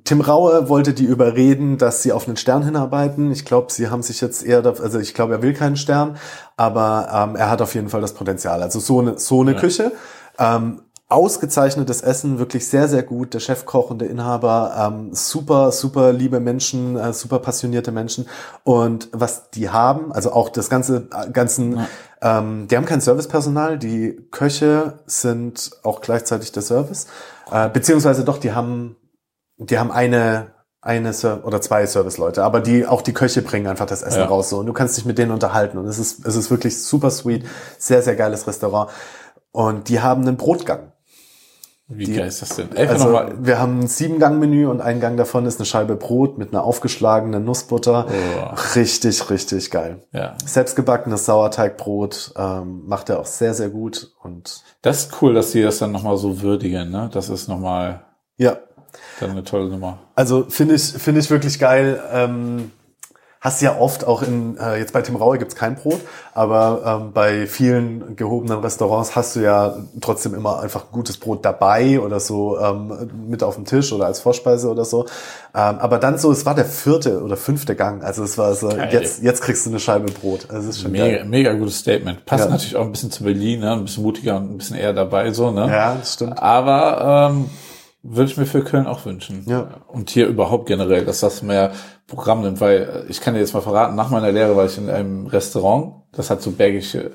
Tim Raue wollte die überreden, dass sie auf einen Stern hinarbeiten. Ich glaube, sie haben sich jetzt eher, also ich glaube, er will keinen Stern, aber ähm, er hat auf jeden Fall das Potenzial. Also so eine, so eine Küche. Ähm, ausgezeichnetes Essen, wirklich sehr, sehr gut. Der Chefkoch und der Inhaber, ähm, super, super liebe Menschen, äh, super passionierte Menschen. Und was die haben, also auch das ganze, äh, ganzen, ähm, die haben kein Servicepersonal, die Köche sind auch gleichzeitig der Service. Äh, beziehungsweise doch, die haben, die haben eine, eine Ser oder zwei Serviceleute, aber die auch die Köche bringen einfach das Essen Ja. raus so und du kannst dich mit denen unterhalten und es ist es ist wirklich super sweet, sehr sehr geiles Restaurant und die haben einen Brotgang. Wie Die- geil ist das denn? Einfach Also nochmal. wir haben ein Sieben-Gang-Menü und ein Gang davon ist eine Scheibe Brot mit einer aufgeschlagenen Nussbutter. Oh. Richtig, richtig geil. Ja. Selbstgebackenes Sauerteigbrot ähm, macht er auch sehr, sehr gut und Das ist cool, dass sie das dann nochmal so würdigen, ne? Das ist nochmal ja, dann eine tolle Nummer. Also finde ich, finde ich wirklich geil. Ähm, hast ja oft auch in, äh, jetzt bei Tim Raue gibt's kein Brot, aber ähm, bei vielen gehobenen Restaurants hast du ja trotzdem immer einfach gutes Brot dabei oder so ähm, mit auf dem Tisch oder als Vorspeise oder so. Ähm, aber dann so, es war der vierte oder fünfte Gang. Also es war so, Geil. jetzt, jetzt kriegst du eine Scheibe Brot. Also es ist schon Mega, geil. mega gutes Statement. Passt Ja. natürlich auch ein bisschen zu Berlin, ne? Ein bisschen mutiger und ein bisschen eher dabei, so, ne? Ja, das stimmt. Aber ähm, würde ich mir für Köln auch wünschen. Ja. Und hier überhaupt generell, dass das mehr Programm nimmt, weil äh, ich kann dir jetzt mal verraten, nach meiner Lehre war ich in einem Restaurant, das hat so bergische,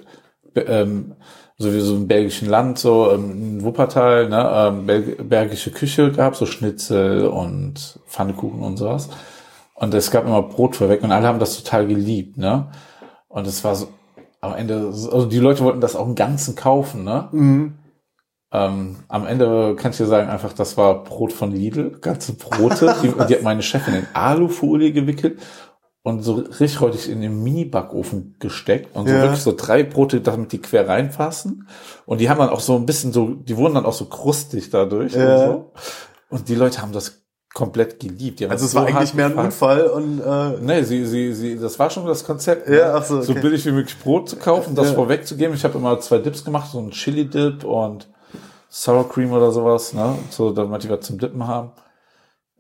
be- ähm, so wie so ein belgischen Land, so ähm, in Wuppertal, ne, ähm, Bel- bergische Küche gab, so Schnitzel und Pfannekuchen und sowas. Und es gab immer Brot vorweg und alle haben das total geliebt, ne? Und es war so, am Ende, so- also die Leute wollten das auch im Ganzen kaufen, ne? Ähm, am Ende kann ich dir sagen, einfach, das war Brot von Lidl, ganze Brote. Die, die hat meine Chefin in Alufolie gewickelt und so richtig räudig in den Mini-Backofen gesteckt und so Ja. wirklich so drei Brote, damit die quer reinpassen. Und die haben dann auch so ein bisschen so, die wurden dann auch so krustig dadurch Ja. und so. Und die Leute haben das komplett geliebt. Also es war so eigentlich hart mehr ein gefeiert. Unfall und äh, Nee, sie, sie, sie, das war schon das Konzept. Ja, ne? ach so, so okay. billig wie möglich Brot zu kaufen, das Ja. vorwegzugeben. Ich habe immer zwei Dips gemacht, so ein Chili-Dip und Sour Cream oder sowas, ne? So, damit die was zum Dippen haben.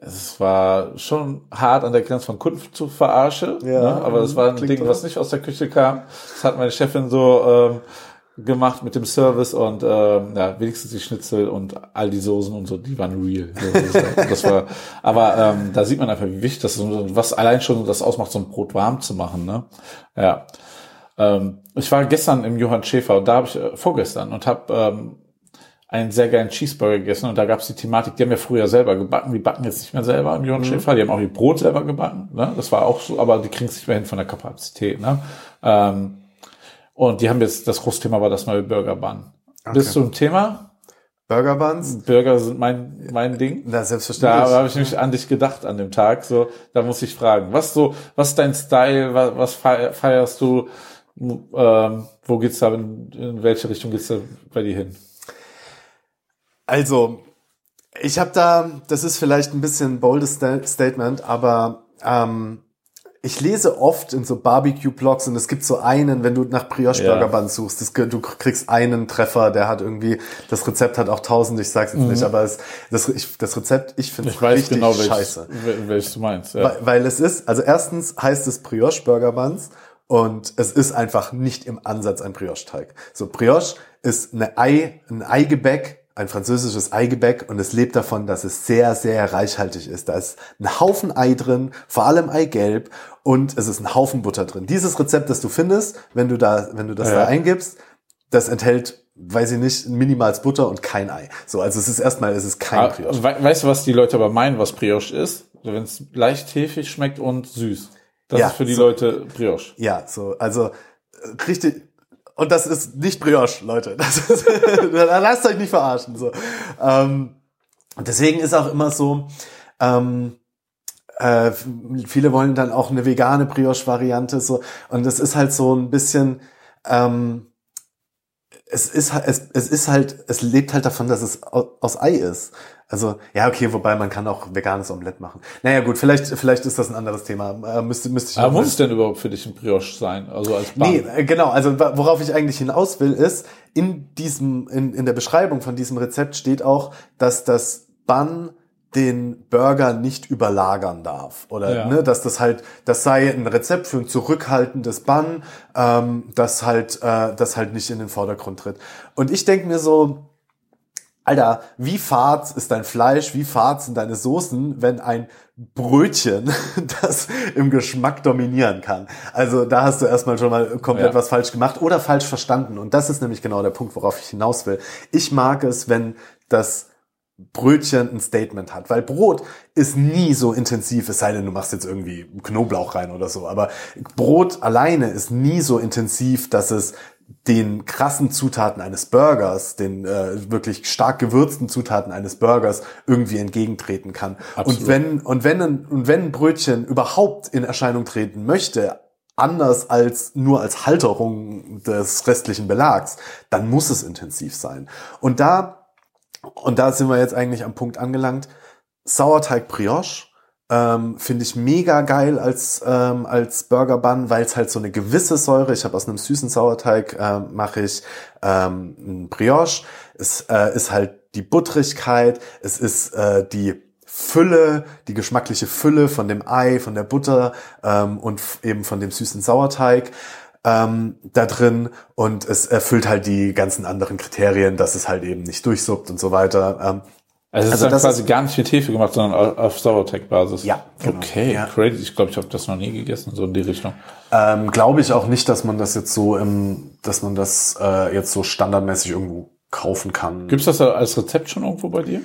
Es war schon hart an der Grenze von Kunden zu verarsche, Ja, ne? aber es war ein Ding, was nicht aus der Küche kam. Das hat meine Chefin so ähm, gemacht mit dem Service und ähm, ja, wenigstens die Schnitzel und all die Soßen und so, die waren real. Das, das war, aber ähm, da sieht man einfach, wie wichtig das ist und was allein schon das ausmacht, so ein Brot warm zu machen. Ne? Ja. Ähm, ich war gestern im Johann Schäfer und da habe ich äh, vorgestern und habe ähm, einen sehr geilen Cheeseburger gegessen und da gab es die Thematik, die haben ja früher selber gebacken, die backen jetzt nicht mehr selber im Johann Schäfer, die haben auch ihr Brot selber gebacken, ne? das war auch so, aber die kriegen es nicht mehr hin von der Kapazität. Ne? Ähm, und die haben jetzt, das große Thema war das neue Burger Bun. Bist du im Thema? Burger Buns. Burger sind mein, mein Ding. Na, Da selbstverständlich. habe ich mich an dich gedacht an dem Tag. So, da muss ich fragen, was so, was ist dein Style, was, was fei- feierst du, ähm, wo geht's da, in, in welche Richtung geht's da bei dir hin? Also, ich habe da, das ist vielleicht ein bisschen ein boldes Sta- Statement, aber ähm, ich lese oft in so Barbecue-Blogs und es gibt so einen, wenn du nach Brioche Ja. Burger Bun suchst, das, du kriegst einen Treffer, der hat irgendwie, das Rezept hat auch tausend, ich sag's jetzt nicht, aber es, das, ich, das Rezept, ich finde Mhm. Weiß richtig genau, welches, scheiße. wel- welches du meinst. Ja. Weil, weil es ist, also erstens heißt es Brioche Burger Buns und es ist einfach nicht im Ansatz ein Brioche-Teig. So, Brioche ist eine Ei, ein Eigebäck, ein französisches Eigebäck und es lebt davon, dass es sehr, sehr reichhaltig ist. Da ist ein Haufen Ei drin, vor allem Eigelb und es ist ein Haufen Butter drin. Dieses Rezept, das du findest, wenn du da, wenn du das Ja. da eingibst, das enthält, weiß ich nicht, minimals Butter und kein Ei. So, also es ist erstmal, es ist kein Ah, Brioche. we weißt du, was die Leute aber meinen, was Brioche ist? Wenn es leicht hefig schmeckt und süß. Das Ja, ist für die so- Leute Brioche. Ja, so, also äh, richtig Und das ist nicht Brioche, Leute. Das ist, lasst euch nicht verarschen. So. Ähm, deswegen ist auch immer so, ähm, äh, viele wollen dann auch eine vegane Brioche-Variante. So. Und es ist halt so ein bisschen, ähm, es ist, es, es ist halt, es lebt halt davon, dass es aus Ei ist. Also, ja, okay, wobei man kann auch veganes Omelett machen. Naja, gut, vielleicht, vielleicht ist das ein anderes Thema. Äh, müsste, müsste ich Aber muss es denn überhaupt für dich ein Brioche sein? Also als Bun? Nee, äh, genau. Also, worauf ich eigentlich hinaus will, ist, in diesem, in, in der Beschreibung von diesem Rezept steht auch, dass das Bun den Burger nicht überlagern darf oder ja. ne, dass das halt das sei ein Rezept für ein zurückhaltendes Bun, ähm, das halt äh, das halt nicht in den Vordergrund tritt. Und ich denke mir so, Alter, wie fad ist dein Fleisch, wie fad sind deine Soßen, wenn ein Brötchen das im Geschmack dominieren kann. Also da hast du erstmal schon mal komplett ja. was falsch gemacht oder falsch verstanden. Und das ist nämlich genau der Punkt, worauf ich hinaus will. Ich mag es, wenn das Brötchen ein Statement hat, weil Brot ist nie so intensiv, es sei denn, du machst jetzt irgendwie Knoblauch rein oder so, aber Brot alleine ist nie so intensiv, dass es den krassen Zutaten eines Burgers, den äh, wirklich stark gewürzten Zutaten eines Burgers irgendwie entgegentreten kann. Absolut. Und wenn und wenn ein, und wenn ein Brötchen überhaupt in Erscheinung treten möchte, anders als nur als Halterung des restlichen Belags, dann muss es intensiv sein. Und da und da sind wir jetzt eigentlich am Punkt angelangt. Sauerteig Brioche ähm, Finde ich mega geil als, ähm, als Burger Bun, weil es halt so eine gewisse Säure, ich habe aus einem süßen Sauerteig, äh, mache ich ähm, ein Brioche. Es äh, ist halt die Buttrigkeit, es ist äh, die Fülle, die geschmackliche Fülle von dem Ei, von der Butter ähm, und eben von dem süßen Sauerteig ähm, da drin und es erfüllt halt die ganzen anderen Kriterien, dass es halt eben nicht durchsuppt und so weiter. Ähm, also, es also ist quasi gar nicht mit Hefe gemacht, sondern auf Sauerteig-Basis. Ja. Genau. Okay, ja. crazy. Ich glaube, ich habe das noch nie gegessen, so in die Richtung. Ähm, glaube ich auch nicht, dass man das jetzt so im, dass man das äh, jetzt so standardmäßig irgendwo kaufen kann. Gibt's das als Rezept schon irgendwo bei dir?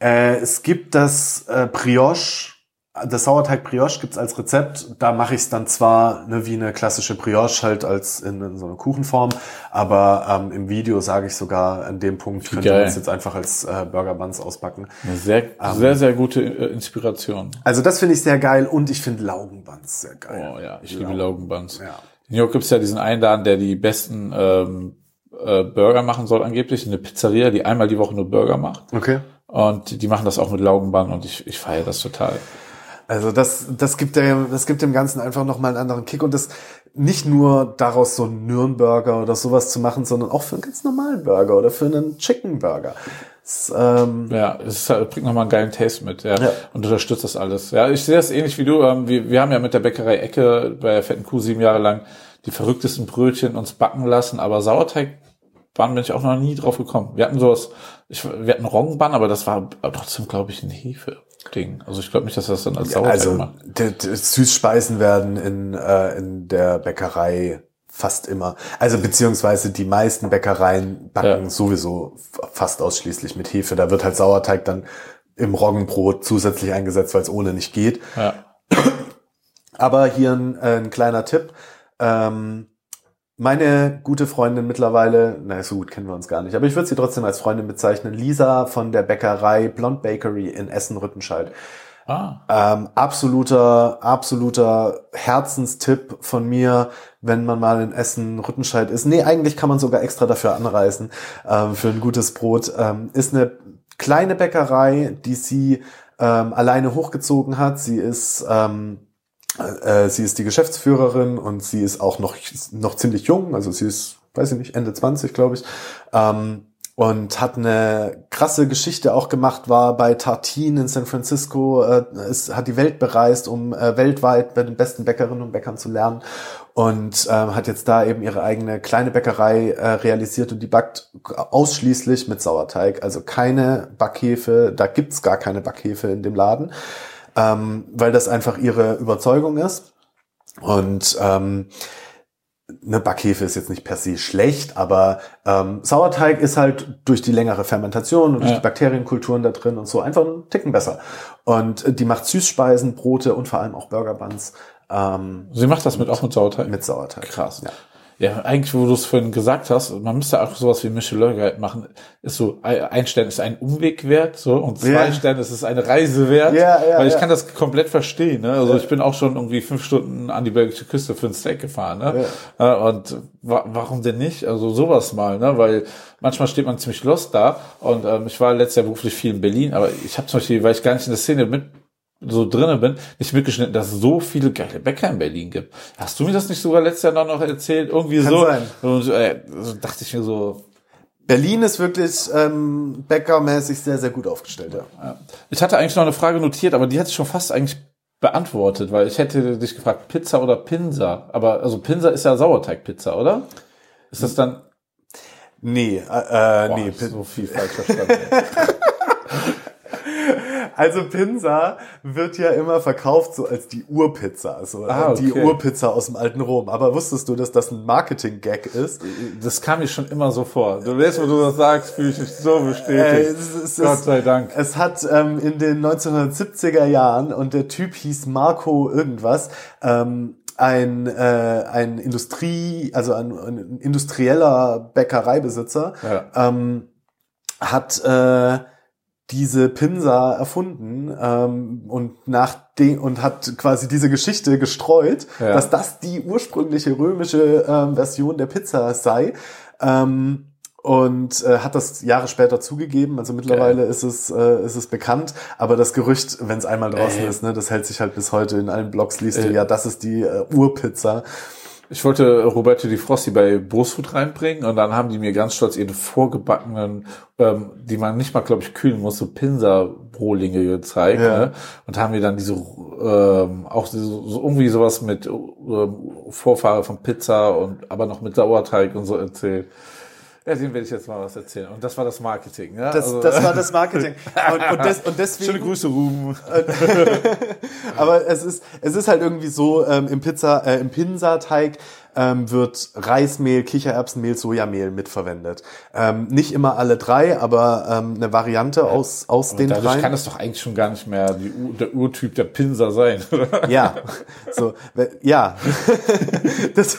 Äh, es gibt das äh, Brioche das Sauerteig Brioche gibt's als Rezept. Da mache ich es dann zwar ne, wie eine klassische Brioche halt als in, in so einer Kuchenform, aber ähm, im Video sage ich sogar an dem Punkt könnte man es jetzt einfach als äh, Burger Buns ausbacken. Eine sehr, ähm, sehr, sehr gute äh, Inspiration. Also das finde ich sehr geil und ich finde Laugenbuns sehr geil. Oh ja, ich Laugen. liebe Laugenbuns. Ja. In New York gibt's ja diesen Einladen, der die besten ähm, äh, Burger machen soll angeblich. Eine Pizzeria, die einmal die Woche nur Burger macht. Okay. Und die machen das auch mit Laugenbun und ich, ich feiere das total. Also das, das gibt dem, das gibt dem Ganzen einfach nochmal einen anderen Kick und das nicht nur daraus so einen Nürnberger oder sowas zu machen, sondern auch für einen ganz normalen Burger oder für einen Chicken Burger. Das, ähm ja, es bringt nochmal einen geilen Taste mit, ja, ja. Und unterstützt das alles. Ja, ich sehe das ähnlich wie du. Ähm, wir, wir haben ja mit der Bäckerei Ecke bei der Fetten Kuh sieben Jahre lang die verrücktesten Brötchen uns backen lassen, aber Sauerteig Bahn bin ich auch noch nie drauf gekommen. Wir hatten sowas, ich, wir hatten Roggenbann, aber das war trotzdem, glaube ich, ein Hefe-Ding. Also ich glaube nicht, dass das dann als Sauerteig also, macht. Also Süßspeisen werden in, äh, in der Bäckerei fast immer. Also beziehungsweise die meisten Bäckereien backen ja. sowieso fast ausschließlich mit Hefe. Da wird halt Sauerteig dann im Roggenbrot zusätzlich eingesetzt, weil es ohne nicht geht. Ja. Aber hier ein, äh, ein kleiner Tipp. Ähm, meine gute Freundin mittlerweile, na so gut kennen wir uns gar nicht, aber ich würde sie trotzdem als Freundin bezeichnen, Lisa von der Bäckerei Blond Bakery in Essen-Rüttenscheid. Ah. Ähm, absoluter, absoluter Herzenstipp von mir, wenn man mal in Essen-Rüttenscheid ist. Nee, eigentlich kann man sogar extra dafür anreisen, ähm, für ein gutes Brot. Ähm, ist eine kleine Bäckerei, die sie ähm, alleine hochgezogen hat. Sie ist ähm, äh, sie ist die Geschäftsführerin und sie ist auch noch, noch ziemlich jung, also sie ist, weiß ich nicht, Ende 20, glaube ich. Ähm, und hat eine krasse Geschichte auch gemacht, war bei Tartin in San Francisco, äh, ist, hat die Welt bereist, um äh, weltweit bei den besten Bäckerinnen und Bäckern zu lernen und ähm, hat jetzt da eben ihre eigene kleine Bäckerei äh, realisiert und die backt ausschließlich mit Sauerteig, also keine Backhefe, da gibt's gar keine Backhefe in dem Laden ähm, weil das einfach ihre Überzeugung ist. Und ähm, eine Backhefe ist jetzt nicht per se schlecht, aber ähm, Sauerteig ist halt durch die längere Fermentation und durch ja. die Bakterienkulturen da drin und so einfach einen Ticken besser. Und die macht Süßspeisen, Brote und vor allem auch Burgerbuns. Ähm, Sie macht das mit auch mit Sauerteig? Mit Sauerteig. Krass. Ja. Ja, eigentlich, wo du es vorhin gesagt hast, man müsste auch sowas wie Michelin Guide machen. Ist so, ein Stern ist ein Umweg wert, so, und zwei Ja. Sterne ist es eine Reise wert. Ja, ja, weil ich kann das komplett verstehen, ne? Also ich bin auch schon irgendwie fünf Stunden an die belgische Küste für ein Steak gefahren, ne? Und wa warum denn nicht? Also sowas mal, ne? Weil manchmal steht man ziemlich lost da und ähm, ich war letztes Jahr beruflich viel in Berlin, aber ich habe zum Beispiel, weil ich gar nicht in der Szene mit so drinne bin, nicht mitgeschnitten, dass es so viele geile Bäcker in Berlin gibt. Hast du mir das nicht sogar letztes Jahr noch erzählt? Irgendwie Kann so. sein. Und äh, so dachte ich mir so, Berlin ist wirklich ähm, bäckermäßig sehr, sehr gut aufgestellt, ja. ja. ich hatte eigentlich noch eine Frage notiert, aber die hat sich schon fast eigentlich beantwortet, weil ich hätte dich gefragt, Pizza oder Pinsa. Aber also Pinsa ist ja Sauerteigpizza, oder? Ist das dann Nee, äh, äh, Boah, nee. so viel falsch verstanden. Also Pinsa wird ja immer verkauft so als die Urpizza, so Ah, die okay. Urpizza aus dem alten Rom. Aber wusstest du, dass das ein Marketing-Gag ist? das kam mir schon immer so vor. Du weißt, wo du das sagst, fühle ich mich so bestätigt. Äh, es, es, Gott sei Dank. Es hat ähm, in den 1970er Jahren und der Typ hieß Marco irgendwas. Ähm, ein, äh, ein Industrie, also ein, ein industrieller Bäckereibesitzer, Ja. ähm, hat äh, diese Pinsa erfunden ähm, und nach den, und hat quasi diese Geschichte gestreut, Ja. dass das die ursprüngliche römische ähm, Version der Pizza sei. Ähm, und äh, hat das Jahre später zugegeben. Also mittlerweile ist es äh, ist es bekannt, aber das Gerücht, wenn es einmal draußen Ey. ist, ne, das hält sich halt bis heute in allen Blogs liest du ja, das ist die äh, Urpizza. Ich wollte Roberto Di Frossi bei Brustfood reinbringen und dann haben die mir ganz stolz ihre vorgebackenen, ähm, die man nicht mal, glaube ich, kühlen muss, so Pinsa-Brohlinge gezeigt. Ja. Ne? Und haben mir dann diese, ähm, auch so, so irgendwie sowas mit ähm, Vorfahre von Pizza und aber noch mit Sauerteig und so erzählt. Ja, dem werde ich jetzt mal was erzählen. Und das war das Marketing. Ja? Das, Also- das war das Marketing. Und, und, des, und deswegen, Schöne Grüße, Ruben. Aber es ist, es ist halt irgendwie so, ähm, im Pizza, äh, im Pinsa-Teig ähm, wird Reismehl, Kichererbsenmehl, Sojamehl mitverwendet. Ähm, nicht immer alle drei, aber ähm, eine Variante aus, aus den Dadurch dreien. kann es doch eigentlich schon gar nicht mehr die, der Urtyp der Pinsa sein. oder? Ja, so, ja. das,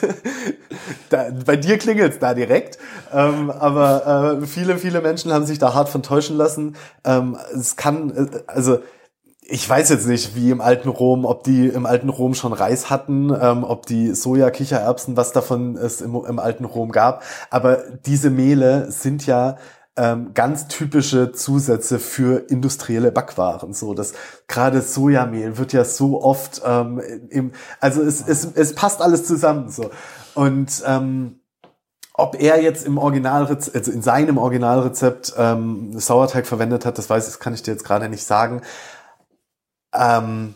da, bei dir klingelt's da direkt, ähm, aber äh, viele, viele Menschen haben sich da hart von täuschen lassen. Ähm, es kann, äh, also ich weiß jetzt nicht, wie im alten Rom, ob die im alten Rom schon Reis hatten, ähm, ob die Soja, Kichererbsen, was davon es im, im alten Rom gab. Aber diese Mehle sind ja ähm, ganz typische Zusätze für industrielle Backwaren. So, das gerade Sojamehl wird ja so oft ähm, im, also es, es, es passt alles zusammen. So und ähm, ob er jetzt im Originalrezept, also in seinem Originalrezept ähm, Sauerteig verwendet hat, das weiß ich, das kann ich dir jetzt gerade nicht sagen. Ähm,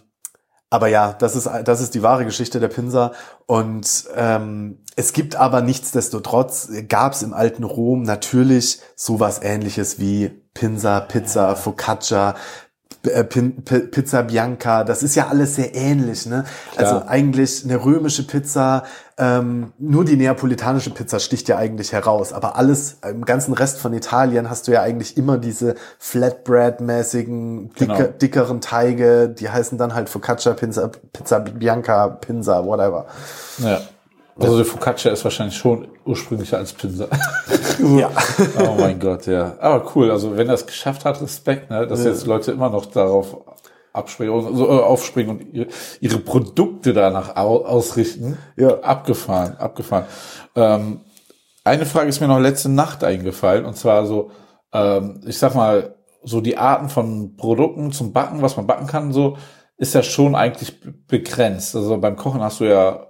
aber ja, das ist, das ist die wahre Geschichte der Pinsa. Und ähm, es gibt aber nichtsdestotrotz, gab es im alten Rom natürlich sowas ähnliches wie Pinsa, Pizza, Focaccia, Pizza Bianca, das ist ja alles sehr ähnlich, ne? Also Klar. eigentlich eine römische Pizza, ähm, nur die neapolitanische Pizza sticht ja eigentlich heraus, aber alles im ganzen Rest von Italien hast du ja eigentlich immer diese Flatbread-mäßigen, dicke, Genau. dickeren Teige, die heißen dann halt Focaccia, Pizza, Pizza Bianca, Pinsa, whatever. Ja. Also die Focaccia ist wahrscheinlich schon ursprünglicher als Pinsa. Ja. oh mein Gott, ja. Aber cool, also wenn er es geschafft hat, Respekt, ne, dass jetzt Leute immer noch darauf abspringen, und- so, äh, aufspringen und ihre, ihre Produkte danach au, ausrichten. Ja. Abgefahren, abgefahren. Ähm, eine Frage ist mir noch letzte Nacht eingefallen, und zwar so, ähm, ich sag mal, so die Arten von Produkten zum Backen, was man backen kann, so, ist ja schon eigentlich be- begrenzt. Also beim Kochen hast du ja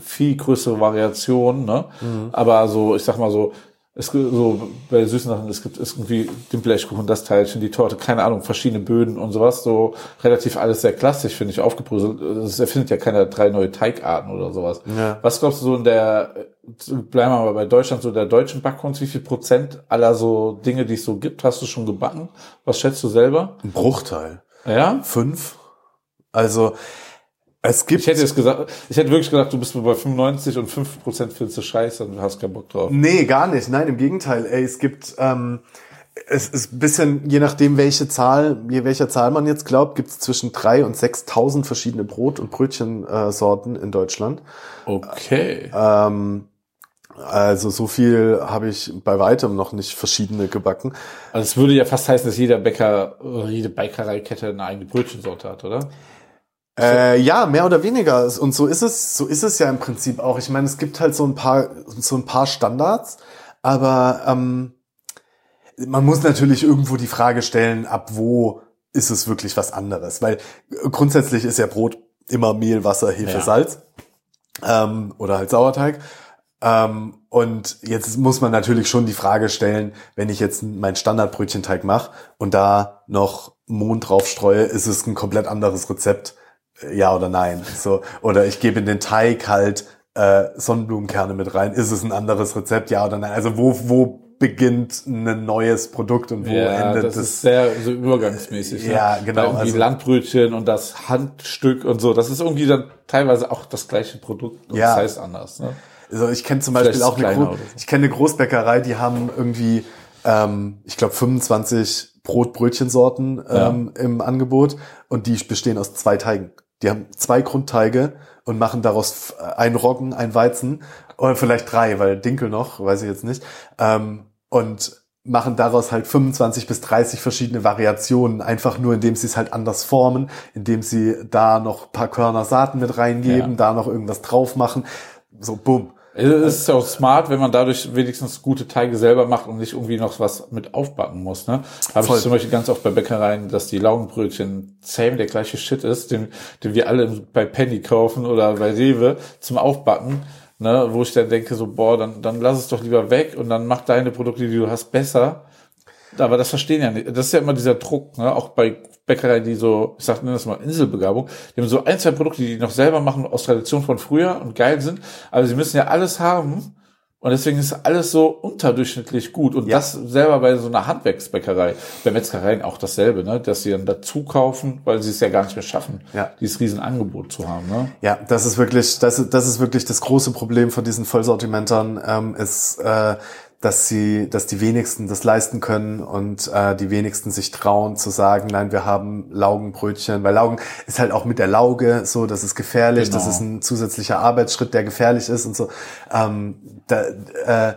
viel größere Variationen, ne? Aber so, ich sag mal so, es gibt so bei süßen Sachen, es gibt irgendwie den Blechkuchen, das Teilchen, die Torte, keine Ahnung, verschiedene Böden und sowas, so relativ alles sehr klassisch, finde ich, aufgebröselt. Es erfindet ja keine drei neue Teigarten oder sowas. Ja. Was glaubst du so in der, bleiben wir mal bei Deutschland, so der deutschen Backkunst, wie viel Prozent aller so Dinge, die es so gibt, hast du schon gebacken? Was schätzt du selber? Ein Bruchteil. Ja? Fünf. Also es gibt Ich hätte jetzt gesagt, ich hätte wirklich gedacht, du bist bei 95 und 5 Prozent findest du scheiße und du hast keinen Bock drauf. Nee, gar nicht. Nein, im Gegenteil. Ey, es gibt, ähm, es ist ein bisschen, je nachdem, welche Zahl, je welcher Zahl man jetzt glaubt, gibt es zwischen drei und 6.000 verschiedene Brot- und Brötchensorten in Deutschland. Okay. Ähm, Also so viel habe ich bei weitem noch nicht verschiedene gebacken. Also es würde ja fast heißen, dass jeder Bäcker oder jede Bäckereikette eine eigene Brötchensorte hat, oder? Äh, ja, mehr oder weniger. Und so ist es, so ist es ja im Prinzip auch. Ich meine, es gibt halt so ein paar, so ein paar Standards, aber ähm, man muss natürlich irgendwo die Frage stellen, ab wo ist es wirklich was anderes? Weil grundsätzlich ist ja Brot immer Mehl, Wasser, Hefe, Ja. Salz ähm, oder halt Sauerteig. Ähm, und jetzt muss man natürlich schon die Frage stellen, wenn ich jetzt meinen Standardbrötchenteig mache und da noch Mohn drauf streue, ist es ein komplett anderes Rezept, ja oder nein? So oder ich gebe in den Teig halt äh, Sonnenblumenkerne mit rein, ist es ein anderes Rezept, ja oder nein? Also wo wo beginnt ein neues Produkt und wo Ja, endet das das? ist sehr so übergangsmäßig. ne? Ja, genau, Weil irgendwie also- Landbrötchen und das Handstück und so, das ist irgendwie dann teilweise auch das gleiche Produkt und Ja. das heißt anders. Ne? Also ich kenne zum Beispiel Vielleicht auch eine, Gro ich kenne eine Großbäckerei, die haben irgendwie, ähm, ich glaube 25 Brot-Brötchensorten ähm, im Angebot und die bestehen aus zwei Teigen. Die haben zwei Grundteige und machen daraus f- ein Roggen, ein Weizen oder vielleicht drei, weil Dinkel noch, weiß ich jetzt nicht. Ähm, und machen daraus halt 25 bis 30 verschiedene Variationen, einfach nur indem sie es halt anders formen, indem sie da noch ein paar Körner Saaten mit reingeben, Ja. da noch irgendwas drauf machen. So, bumm. Es ist ja auch smart, wenn man dadurch wenigstens gute Teige selber macht und nicht irgendwie noch was mit aufbacken muss. Ne? Habe ich zum Beispiel ganz oft bei Bäckereien, dass die Laugenbrötchen same der gleiche Shit ist, den, den wir alle bei Penny kaufen oder bei Rewe zum Aufbacken. Ne, wo ich dann denke, so, boah, dann, dann lass es doch lieber weg und dann mach deine Produkte, die du hast, besser. Aber das verstehen ja nicht. Das ist ja immer dieser Druck, ne? auch bei Bäckereien, die so, ich sag nenne das mal Inselbegabung, die haben so ein, zwei Produkte, die die noch selber machen aus Tradition von früher und geil sind, aber sie müssen ja alles haben und deswegen ist alles so unterdurchschnittlich gut und Ja. das selber bei so einer Handwerksbäckerei, bei Metzgereien auch dasselbe, ne? dass sie dann dazu kaufen, weil sie es ja gar nicht mehr schaffen, Ja. dieses Riesenangebot zu haben. Ne? Ja, das ist wirklich, das ist, das ist wirklich das große Problem von diesen Vollsortimentern, ähm, ist, äh, dass sie, dass die wenigsten das leisten können und äh, die wenigsten sich trauen zu sagen, nein, wir haben Laugenbrötchen, weil Laugen ist halt auch mit der Lauge so, das ist gefährlich, das Genau. ist ein zusätzlicher Arbeitsschritt, der gefährlich ist und so. Ähm, da, äh,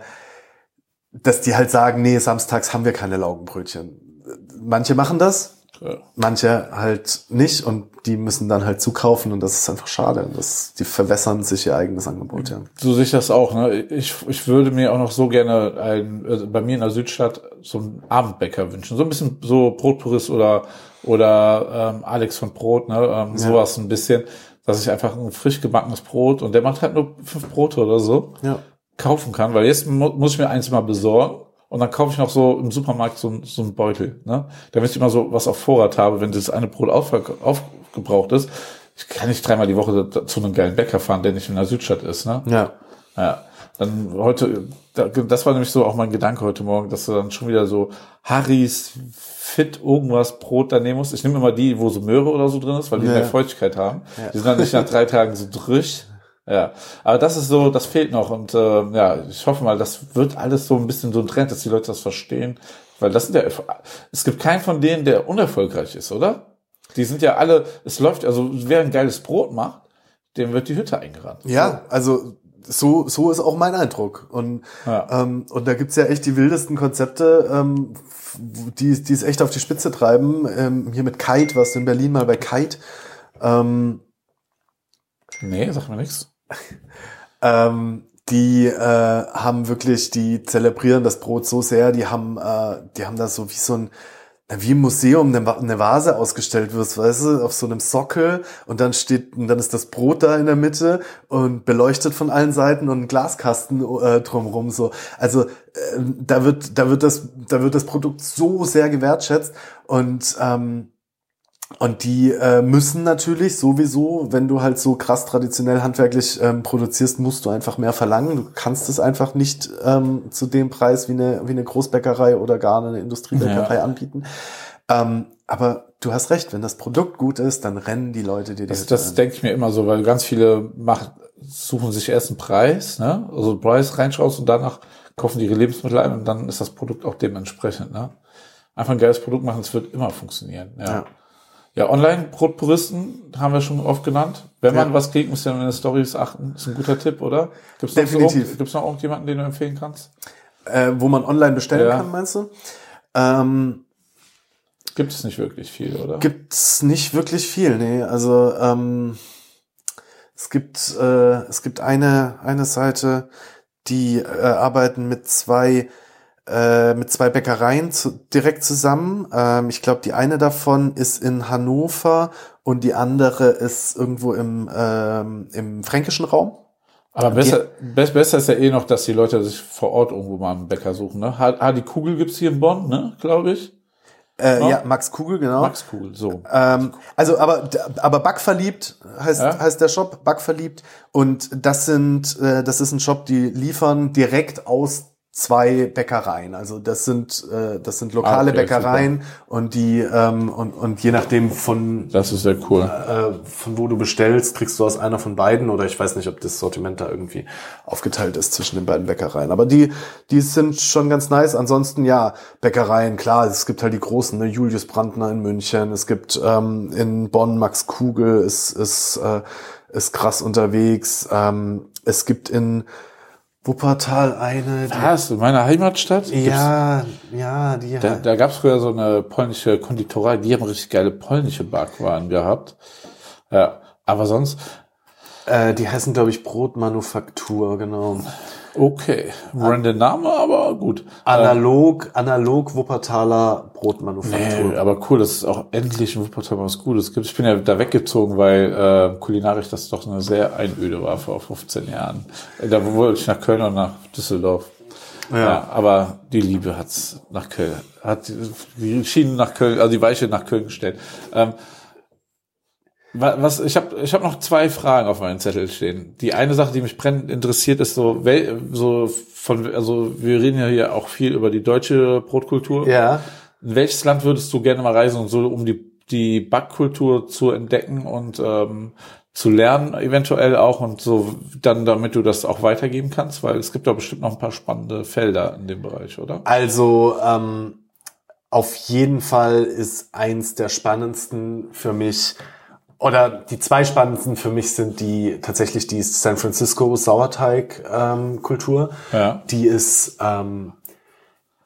dass die halt sagen, nee, samstags haben wir keine Laugenbrötchen. Manche machen das, Ja. manche halt nicht und die müssen dann halt zukaufen und das ist einfach schade. Das, die verwässern sich ihr eigenes Angebot, ja. So sehe ich das auch. Ne? Ich, ich würde mir auch noch so gerne ein, also bei mir in der Südstadt so einen Abendbäcker wünschen. So ein bisschen so Brotpurist oder, oder ähm, Alex von Brot, ne? ähm, sowas ein bisschen, dass ich einfach ein frisch gebackenes Brot und der macht halt nur fünf Brote oder so, Ja. kaufen kann. Weil jetzt mu muss ich mir eins mal besorgen und dann kaufe ich noch so im Supermarkt so, so einen Beutel, ne? damit ich immer so was auf Vorrat habe, wenn das eine Brot aufgebraucht ist. Ich kann nicht dreimal die Woche zu einem geilen Bäcker fahren, der nicht in der Südstadt ist. Ne? Ja. Ja, dann heute, da- das war nämlich so auch mein Gedanke heute Morgen, dass du dann schon wieder so Harrys fit irgendwas Brot da nehmen musst. Ich nehme immer die, wo so Möhre oder so drin ist, weil die Ja. mehr Feuchtigkeit haben. Die sind dann nicht nach drei Tagen so drüch. Ja, aber das ist so, das fehlt noch und äh, ja, ich hoffe mal, das wird alles so ein bisschen so ein Trend, dass die Leute das verstehen, weil das sind ja, es gibt keinen von denen, der unerfolgreich ist, oder? Die sind ja alle, es läuft, also wer ein geiles Brot macht, dem wird die Hütte eingerannt. Ja, also so, so ist auch mein Eindruck. Und, Ja. ähm, und da gibt's ja echt die wildesten Konzepte, ähm, die, die es echt auf die Spitze treiben. Ähm, hier mit Kite, warst du in Berlin mal bei Kite? Ähm, Nee, sag mir nichts. Ähm, die äh, haben wirklich, die zelebrieren das Brot so sehr, die haben, äh, die haben da so wie so ein, wie im Museum eine Vase ausgestellt wird, weißt du, auf so einem Sockel und dann steht, und dann ist das Brot da in der Mitte und beleuchtet von allen Seiten und ein Glaskasten äh, drumrum so. Also äh, da wird, da wird das, da wird das Produkt so sehr gewertschätzt und ähm, und die äh, müssen natürlich sowieso, wenn du halt so krass traditionell handwerklich ähm, produzierst, musst du einfach mehr verlangen. Du kannst es einfach nicht ähm, zu dem Preis wie eine, wie eine Großbäckerei oder gar eine Industriebäckerei Ja. anbieten. Ähm, aber du hast recht, wenn das Produkt gut ist, dann rennen die Leute dir die Das, das denke ich mir immer so, weil ganz viele machen, suchen sich erst einen Preis, ne? also Preis reinschaust und danach kaufen die ihre Lebensmittel ein und dann ist das Produkt auch dementsprechend. Ne? Einfach ein geiles Produkt machen, es wird immer funktionieren. Ja. Ja. Ja, Online-Brotpuristen haben wir schon oft genannt. Wenn man Ja. was kriegt, muss man in den Stories achten. Ist ein guter Tipp, oder? Gibt's noch Definitiv. So, gibt's noch irgendjemanden, den du empfehlen kannst? Äh, wo man online bestellen Ja. kann, meinst du? Ähm, Gibt es nicht wirklich viel, oder? gibt's nicht wirklich viel, nee. Also ähm, es gibt äh, es gibt eine eine Seite, die äh, arbeiten mit zwei äh, mit zwei Bäckereien zu, direkt zusammen. Ähm, ich glaube, die eine davon ist in Hannover und die andere ist irgendwo im ähm, im fränkischen Raum. Aber besser, be besser ist ja eh noch, dass die Leute sich vor Ort irgendwo mal einen Bäcker suchen. Ne? Ha die Kugel gibt's hier in Bonn, ne? glaube ich. Äh, Ja. ja. Max Kugel, genau. Max Kugel, so. Ähm, also, aber, aber Backverliebt heißt, Ja. heißt der Shop, Backverliebt. Und das sind, äh, das ist ein Shop, die liefern direkt aus zwei Bäckereien. Also das sind, äh, das sind lokale Ah, okay, Bäckereien und die, ähm, und, und je nachdem von, Das ist sehr cool. Äh, von wo du bestellst, kriegst du aus einer von beiden oder ich weiß nicht, ob das Sortiment da irgendwie. aufgeteilt ist zwischen den beiden Bäckereien. Aber die, die sind schon ganz nice. Ansonsten ja, Bäckereien, klar, es gibt halt die großen, ne? Julius Brandner in München, es gibt ähm, in Bonn Max Kugel, ist, ist, äh, ist krass unterwegs. Ähm, es gibt in Wuppertal eine, die, Was? In meiner Heimatstadt? Ja, ja, die Da, da gab's früher so eine polnische Konditorei, die haben richtig geile polnische Backwaren gehabt. Ja, aber sonst, Äh, die heißen, glaube ich, Brotmanufaktur, genau. Okay. Random Name, aber gut. Analog, analog Wuppertaler Brotmanufaktur. Nee, aber cool, dass es auch endlich in Wuppertal was Gutes gibt. Ich bin ja da weggezogen, weil äh, kulinarisch das doch eine sehr Einöde war vor 15 Jahren. Da wollte ich nach Köln und nach Düsseldorf. Ja. aber die Liebe hat's nach Köln, hat die Schienen nach Köln, also die Weiche nach Köln gestellt. Ähm, was ich habe ich habe noch zwei Fragen auf meinem Zettel stehen. Die eine Sache, die mich brennend interessiert, ist so so von also wir reden ja hier auch viel über die deutsche Brotkultur. Ja. In welches Land würdest du gerne mal reisen, so um die, die Backkultur zu entdecken und ähm, zu lernen, eventuell auch und so dann, damit du das auch weitergeben kannst? Weil es gibt da bestimmt noch ein paar spannende Felder in dem Bereich, oder? Also ähm, auf jeden Fall ist eins der spannendsten für mich oder die zwei spannendsten für mich sind die tatsächlich die San Francisco Sauerteig ähm, Kultur. Ja. Die ist ähm,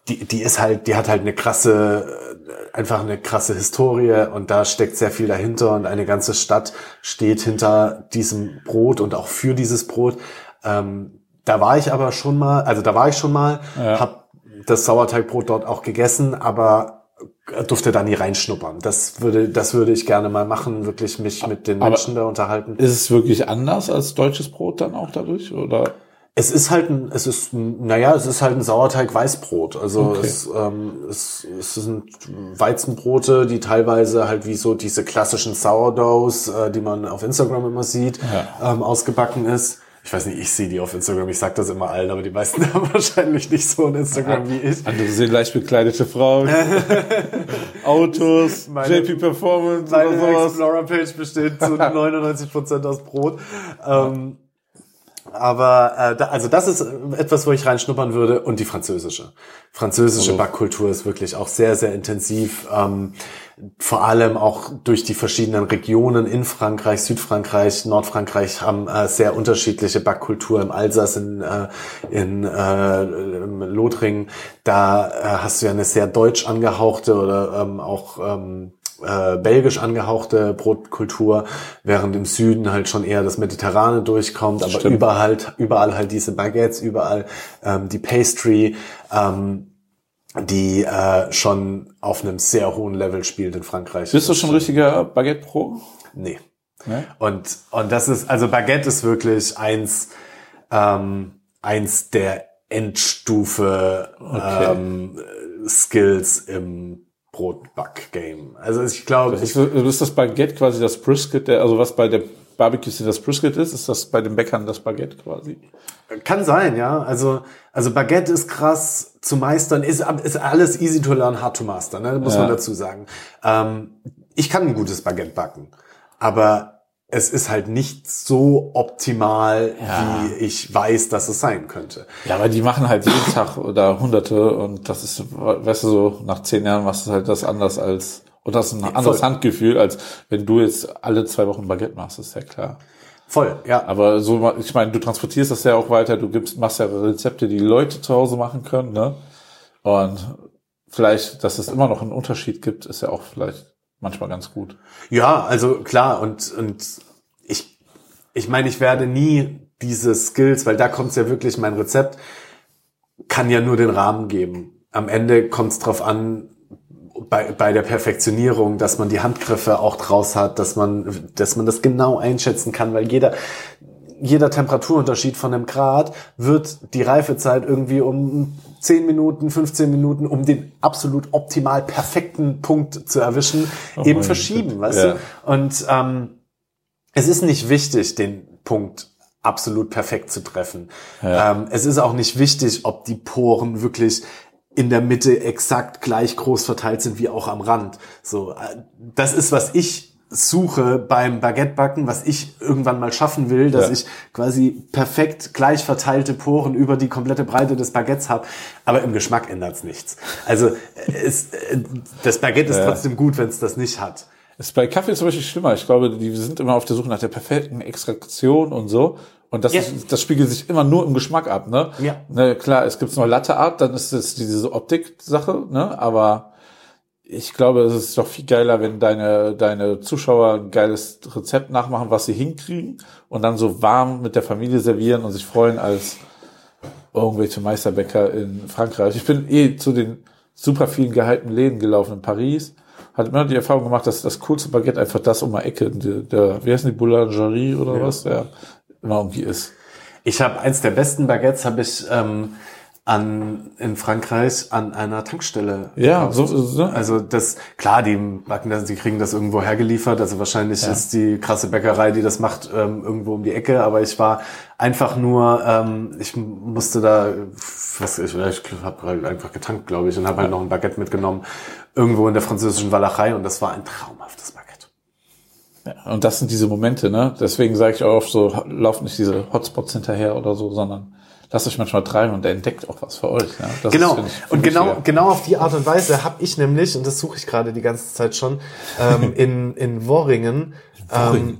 die, die ist halt, die hat halt eine krasse, äh, einfach eine krasse Historie und da steckt sehr viel dahinter und eine ganze Stadt steht hinter diesem Brot und auch für dieses Brot. Ähm, da war ich aber schon mal, also da war ich schon mal, Ja. hab das Sauerteigbrot dort auch gegessen, aber durfte da nie reinschnuppern. Das würde, das würde ich gerne mal machen, wirklich mich mit den Aber- Menschen da unterhalten. Ist es wirklich anders als deutsches Brot dann auch dadurch, oder? Es ist halt ein, es ist, naja, es ist halt ein Sauerteig-Weißbrot. Also Okay. es, ähm, es, es sind Weizenbrote, die teilweise halt wie so diese klassischen Sourdoughs, äh, die man auf Instagram immer sieht, ähm, ausgebacken ist. Ich weiß nicht, ich sehe die auf Instagram, ich sag das immer allen, aber die meisten haben wahrscheinlich nicht so ein Instagram wie ich. Andere sehen leicht bekleidete Frauen, Autos, Meine- JP Performance Meine oder sowas. Explorer-Page besteht zu 99% aus Brot. Ähm, aber äh, da, also das ist etwas, wo ich reinschnuppern würde und die französische. Französische Also- Backkultur ist wirklich auch sehr, sehr intensiv. Ähm, vor allem auch durch die verschiedenen Regionen in Frankreich, Südfrankreich, Nordfrankreich haben äh, sehr unterschiedliche Backkultur. Im Alsace, in, äh, in äh, Lothringen, da äh, hast du ja eine sehr deutsch angehauchte oder ähm, auch ähm, äh, belgisch angehauchte Brotkultur, während im Süden halt schon eher das Mediterrane durchkommt, aber Stimmt. überall, überall halt diese Baguettes, überall ähm, die Pastry, ähm, die äh, schon auf einem sehr hohen Level spielt in Frankreich. Bist du schon richtiger Baguette-Pro? Nee. Ne? Und, und das ist, also Baguette ist wirklich eins, ähm, eins der Endstufe Okay. ähm, Skills im Brotback-Game. Also ich glaube, Ist, ist das Baguette quasi das Brisket, der, also was bei der Barbecue das Brisket ist, ist das bei den Bäckern das Baguette quasi? Kann sein, ja. Also, also Baguette ist krass zu meistern, ist, ist alles easy to learn, hard to master, ne? muss Ja. man dazu sagen. Ähm, ich kann ein gutes Baguette backen, aber es ist halt nicht so optimal, Ja. wie ich weiß, dass es sein könnte. Ja, aber die machen halt jeden Tag oder Hunderte und das ist, weißt du, so nach zehn Jahren machst du halt das anders als, Und das ist ein anderes Handgefühl, als wenn du jetzt alle zwei Wochen Baguette machst, ist ja klar. Voll, ja. Aber so, ich meine, du transportierst das ja auch weiter, du gibst, machst ja Rezepte, die, die Leute zu Hause machen können, ne? Und vielleicht, dass es immer noch einen Unterschied gibt, ist ja auch vielleicht manchmal ganz gut. Ja, also klar, und, und ich, ich meine, ich werde nie diese Skills, weil da kommt es ja wirklich, mein Rezept kann ja nur den Rahmen geben. Am Ende kommt es drauf an, bei, bei der Perfektionierung, dass man die Handgriffe auch draus hat, dass man, dass man das genau einschätzen kann, weil jeder, jeder Temperaturunterschied von einem Grad wird die Reifezeit irgendwie um 10 Minuten, 15 Minuten, um den absolut optimal perfekten Punkt zu erwischen, oh eben verschieben, Gott. weißt ja. du? Und ähm, es ist nicht wichtig, den Punkt absolut perfekt zu treffen. Ja. Ähm, es ist auch nicht wichtig, ob die Poren wirklich in der Mitte exakt gleich groß verteilt sind wie auch am Rand. So, äh, das ist, was ich suche beim Baguettebacken, was ich irgendwann mal schaffen will, dass ja. ich quasi perfekt gleich verteilte Poren über die komplette Breite des Baguettes habe. Aber im Geschmack ändert's nichts. Also es, äh, das Baguette ist ja. trotzdem gut, wenn es das nicht hat. Ist bei Kaffee zum Beispiel schlimmer. Ich glaube, die sind immer auf der Suche nach der perfekten Extraktion und so. Und das, ja. ist, das spiegelt sich immer nur im Geschmack ab, ne? Ja. Ne, klar, es gibt noch Latte Art, dann ist es diese Optik-Sache, ne? Aber ich glaube, es ist doch viel geiler, wenn deine, deine Zuschauer ein geiles Rezept nachmachen, was sie hinkriegen und dann so warm mit der Familie servieren und sich freuen als irgendwelche Meisterbäcker in Frankreich. Ich bin eh zu den super vielen gehaltenen Läden gelaufen in Paris. Hat immer die Erfahrung gemacht, dass das coolste Baguette einfach das um die Ecke, der, der wie heißt die Boulangerie oder ja. was, ja, immer irgendwie ist. Ich habe eins der besten Baguettes, habe ich ähm, an in Frankreich an einer Tankstelle. Ja, so, so. Also das klar, die backen das, die kriegen das irgendwo hergeliefert. Also wahrscheinlich ja. ist die krasse Bäckerei, die das macht, ähm, irgendwo um die Ecke. Aber ich war einfach nur, ähm, ich musste da, was ich, ich habe halt einfach getankt, glaube ich, und habe halt noch ein Baguette mitgenommen irgendwo in der französischen Walachei und das war ein traumhaftes Baguette. Ja, und das sind diese Momente, ne? Deswegen sage ich auch oft so, lauft nicht diese Hotspots hinterher oder so, sondern lasst euch manchmal treiben und er entdeckt auch was für euch. Ja? Das genau. Ist, ich, und genau, genau auf die Art und Weise habe ich nämlich, und das suche ich gerade die ganze Zeit schon, ähm, in, in Worringen. Worringen. Ähm,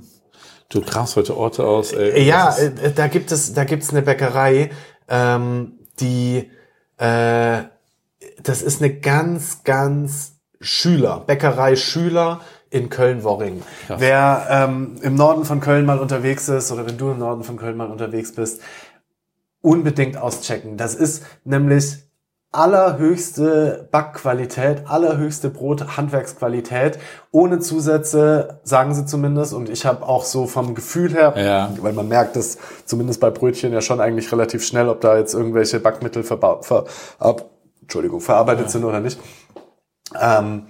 du kramst heute Orte aus. Ey. Ja, äh, da gibt es, da gibt's eine Bäckerei, ähm, die, äh, das ist eine ganz, ganz Schüler, Bäckerei Schüler in Köln-Worringen. Wer ähm, im Norden von Köln mal unterwegs ist oder wenn du im Norden von Köln mal unterwegs bist, unbedingt auschecken. Das ist nämlich allerhöchste Backqualität, allerhöchste Brot, Handwerksqualität, ohne Zusätze, sagen sie zumindest. Und ich habe auch so vom Gefühl her, ja. weil man merkt das zumindest bei Brötchen ja schon eigentlich relativ schnell, ob da jetzt irgendwelche Backmittel ver, ver, ab, Entschuldigung, verarbeitet ja. sind oder nicht. Ähm,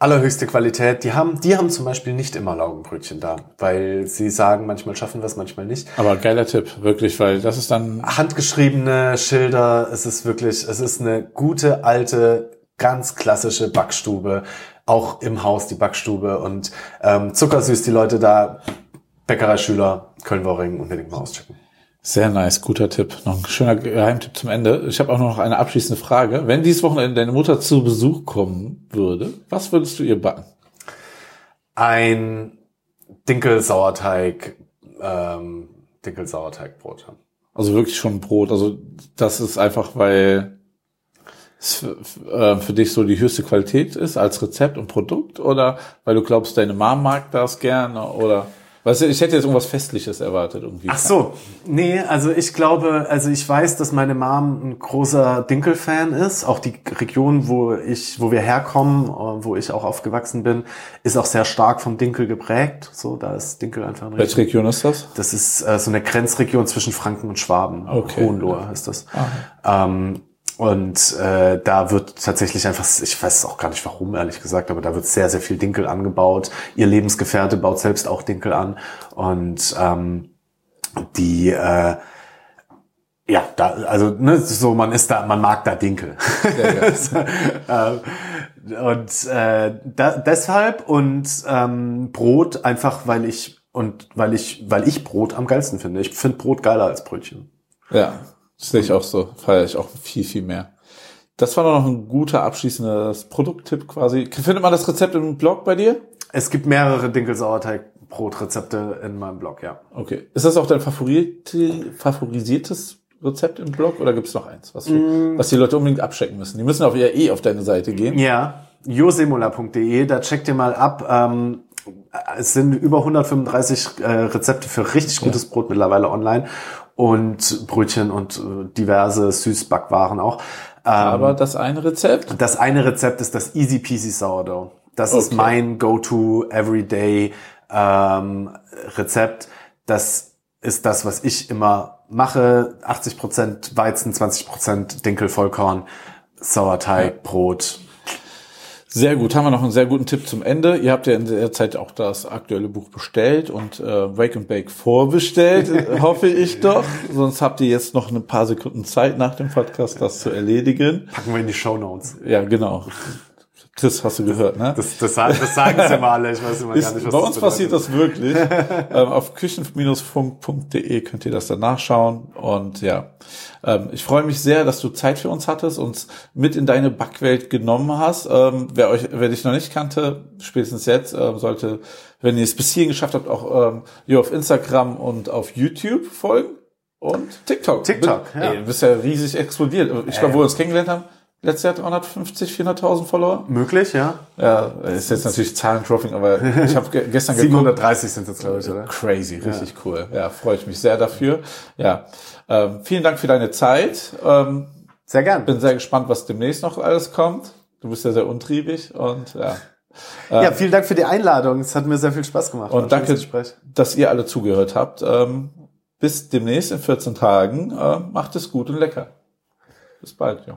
allerhöchste Qualität. Die haben, die haben zum Beispiel nicht immer Laugenbrötchen da, weil sie sagen, manchmal schaffen wir es, manchmal nicht. Aber geiler Tipp, wirklich, weil das ist dann handgeschriebene Schilder. Es ist wirklich, es ist eine gute alte, ganz klassische Backstube, auch im Haus die Backstube und ähm, zuckersüß die Leute da. Bäckereischüler Köln-Worringen unbedingt mal auschecken. Sehr nice, guter Tipp. Noch ein schöner Geheimtipp zum Ende. Ich habe auch noch eine abschließende Frage. Wenn dieses Wochenende deine Mutter zu Besuch kommen würde, was würdest du ihr backen? Ein Dinkelsauerteig, ähm, Dinkelsauerteigbrot. Also wirklich schon Brot. Also das ist einfach, weil es für, äh, für dich so die höchste Qualität ist als Rezept und Produkt oder weil du glaubst, deine Mom mag das gerne oder Weißt du, ich hätte jetzt irgendwas Festliches erwartet irgendwie. Ach so, nee, also ich glaube, also ich weiß, dass meine Mom ein großer Dinkel-Fan ist. Auch die Region, wo ich, wo wir herkommen, äh, wo ich auch aufgewachsen bin, ist auch sehr stark vom Dinkel geprägt. So, da ist Dinkel einfach ein Welche Region ist das? Das ist äh, so eine Grenzregion zwischen Franken und Schwaben. Okay. Hohenlohe ist das. Ähm, und äh, da wird tatsächlich einfach, ich weiß auch gar nicht warum, ehrlich gesagt, aber da wird sehr, sehr viel Dinkel angebaut. Ihr Lebensgefährte baut selbst auch Dinkel an. Und ähm, die äh, ja, da, also ne, so man ist da, man mag da Dinkel. Ähm, und äh, da, deshalb und ähm, Brot einfach, weil ich und weil ich, weil ich Brot am geilsten finde. Ich finde Brot geiler als Brötchen. Ja, sehe ich auch so. Feiere ich auch viel, viel mehr. Das war doch noch ein guter abschließendes Produkttipp quasi. Findet man das Rezept im Blog bei dir? Es gibt mehrere Dinkelsauerteig-Brotrezepte in meinem Blog, ja. Okay. Ist das auch dein favorisiertes Rezept im Blog oder gibt es noch eins, was, du, Mm. was die Leute unbedingt abchecken müssen? Die müssen auf ihr eh auf deine Seite gehen. Ja, josemola.de, da checkt ihr mal ab. Ähm, es sind über 135 äh, Rezepte für richtig gutes Brot mittlerweile online und Brötchen und äh, diverse Süßbackwaren auch. Ähm, Aber das eine Rezept, das eine Rezept ist das Easy Peasy Sourdough. Das ist Okay. mein Go-To Everyday ähm, Rezept. Das ist das, was ich immer mache. 80% Weizen, 20% Dinkel, Vollkorn, Sauerteig, Brot. Sehr gut, haben wir noch einen sehr guten Tipp zum Ende. Ihr habt ja in der Zeit auch das aktuelle Buch bestellt und äh, Wake and Bake vorbestellt, hoffe ich doch. Sonst habt ihr jetzt noch ein paar Sekunden Zeit nach dem Podcast, das zu erledigen. Packen wir in die Show Notes. Ja, genau. Chris, hast du gehört, ne? Das, das, sagen- das sagen sie mal alle. Ich weiß immer gar Ist, nicht, was bei das uns passiert bedeutet. das wirklich. ähm, auf küchen-funk.de könnt ihr das dann nachschauen. Und ja, ähm, ich freue mich sehr, dass du Zeit für uns hattest, uns mit in deine Backwelt genommen hast. Ähm, wer euch, wer dich noch nicht kannte, spätestens jetzt ähm, sollte, wenn ihr es bis hierhin geschafft habt, auch ähm, ihr auf Instagram und auf YouTube folgen und TikTok. TikTok, ja. Ey, du bist ja riesig explodiert. Ich glaube, wo wir uns kennengelernt haben, letztes Jahr 350, 400.000 Follower. Möglich, ja. Ja, ist jetzt natürlich Zahlendropping, aber ich habe ge gestern geguckt. 730 sind jetzt, glaube ich, oder? Crazy, richtig cool. Ja, freue ich mich sehr dafür. Ja, ähm, vielen Dank für deine Zeit. Ähm, Sehr gern. bin sehr gespannt, was demnächst noch alles kommt. Du bist ja sehr untriebig und ja. Ja, vielen Dank für die Einladung. Es hat mir sehr viel Spaß gemacht. Und danke, dass ihr alle zugehört habt. Ähm, bis demnächst in 14 Tagen. Ähm, macht es gut und lecker. Bis bald, ja.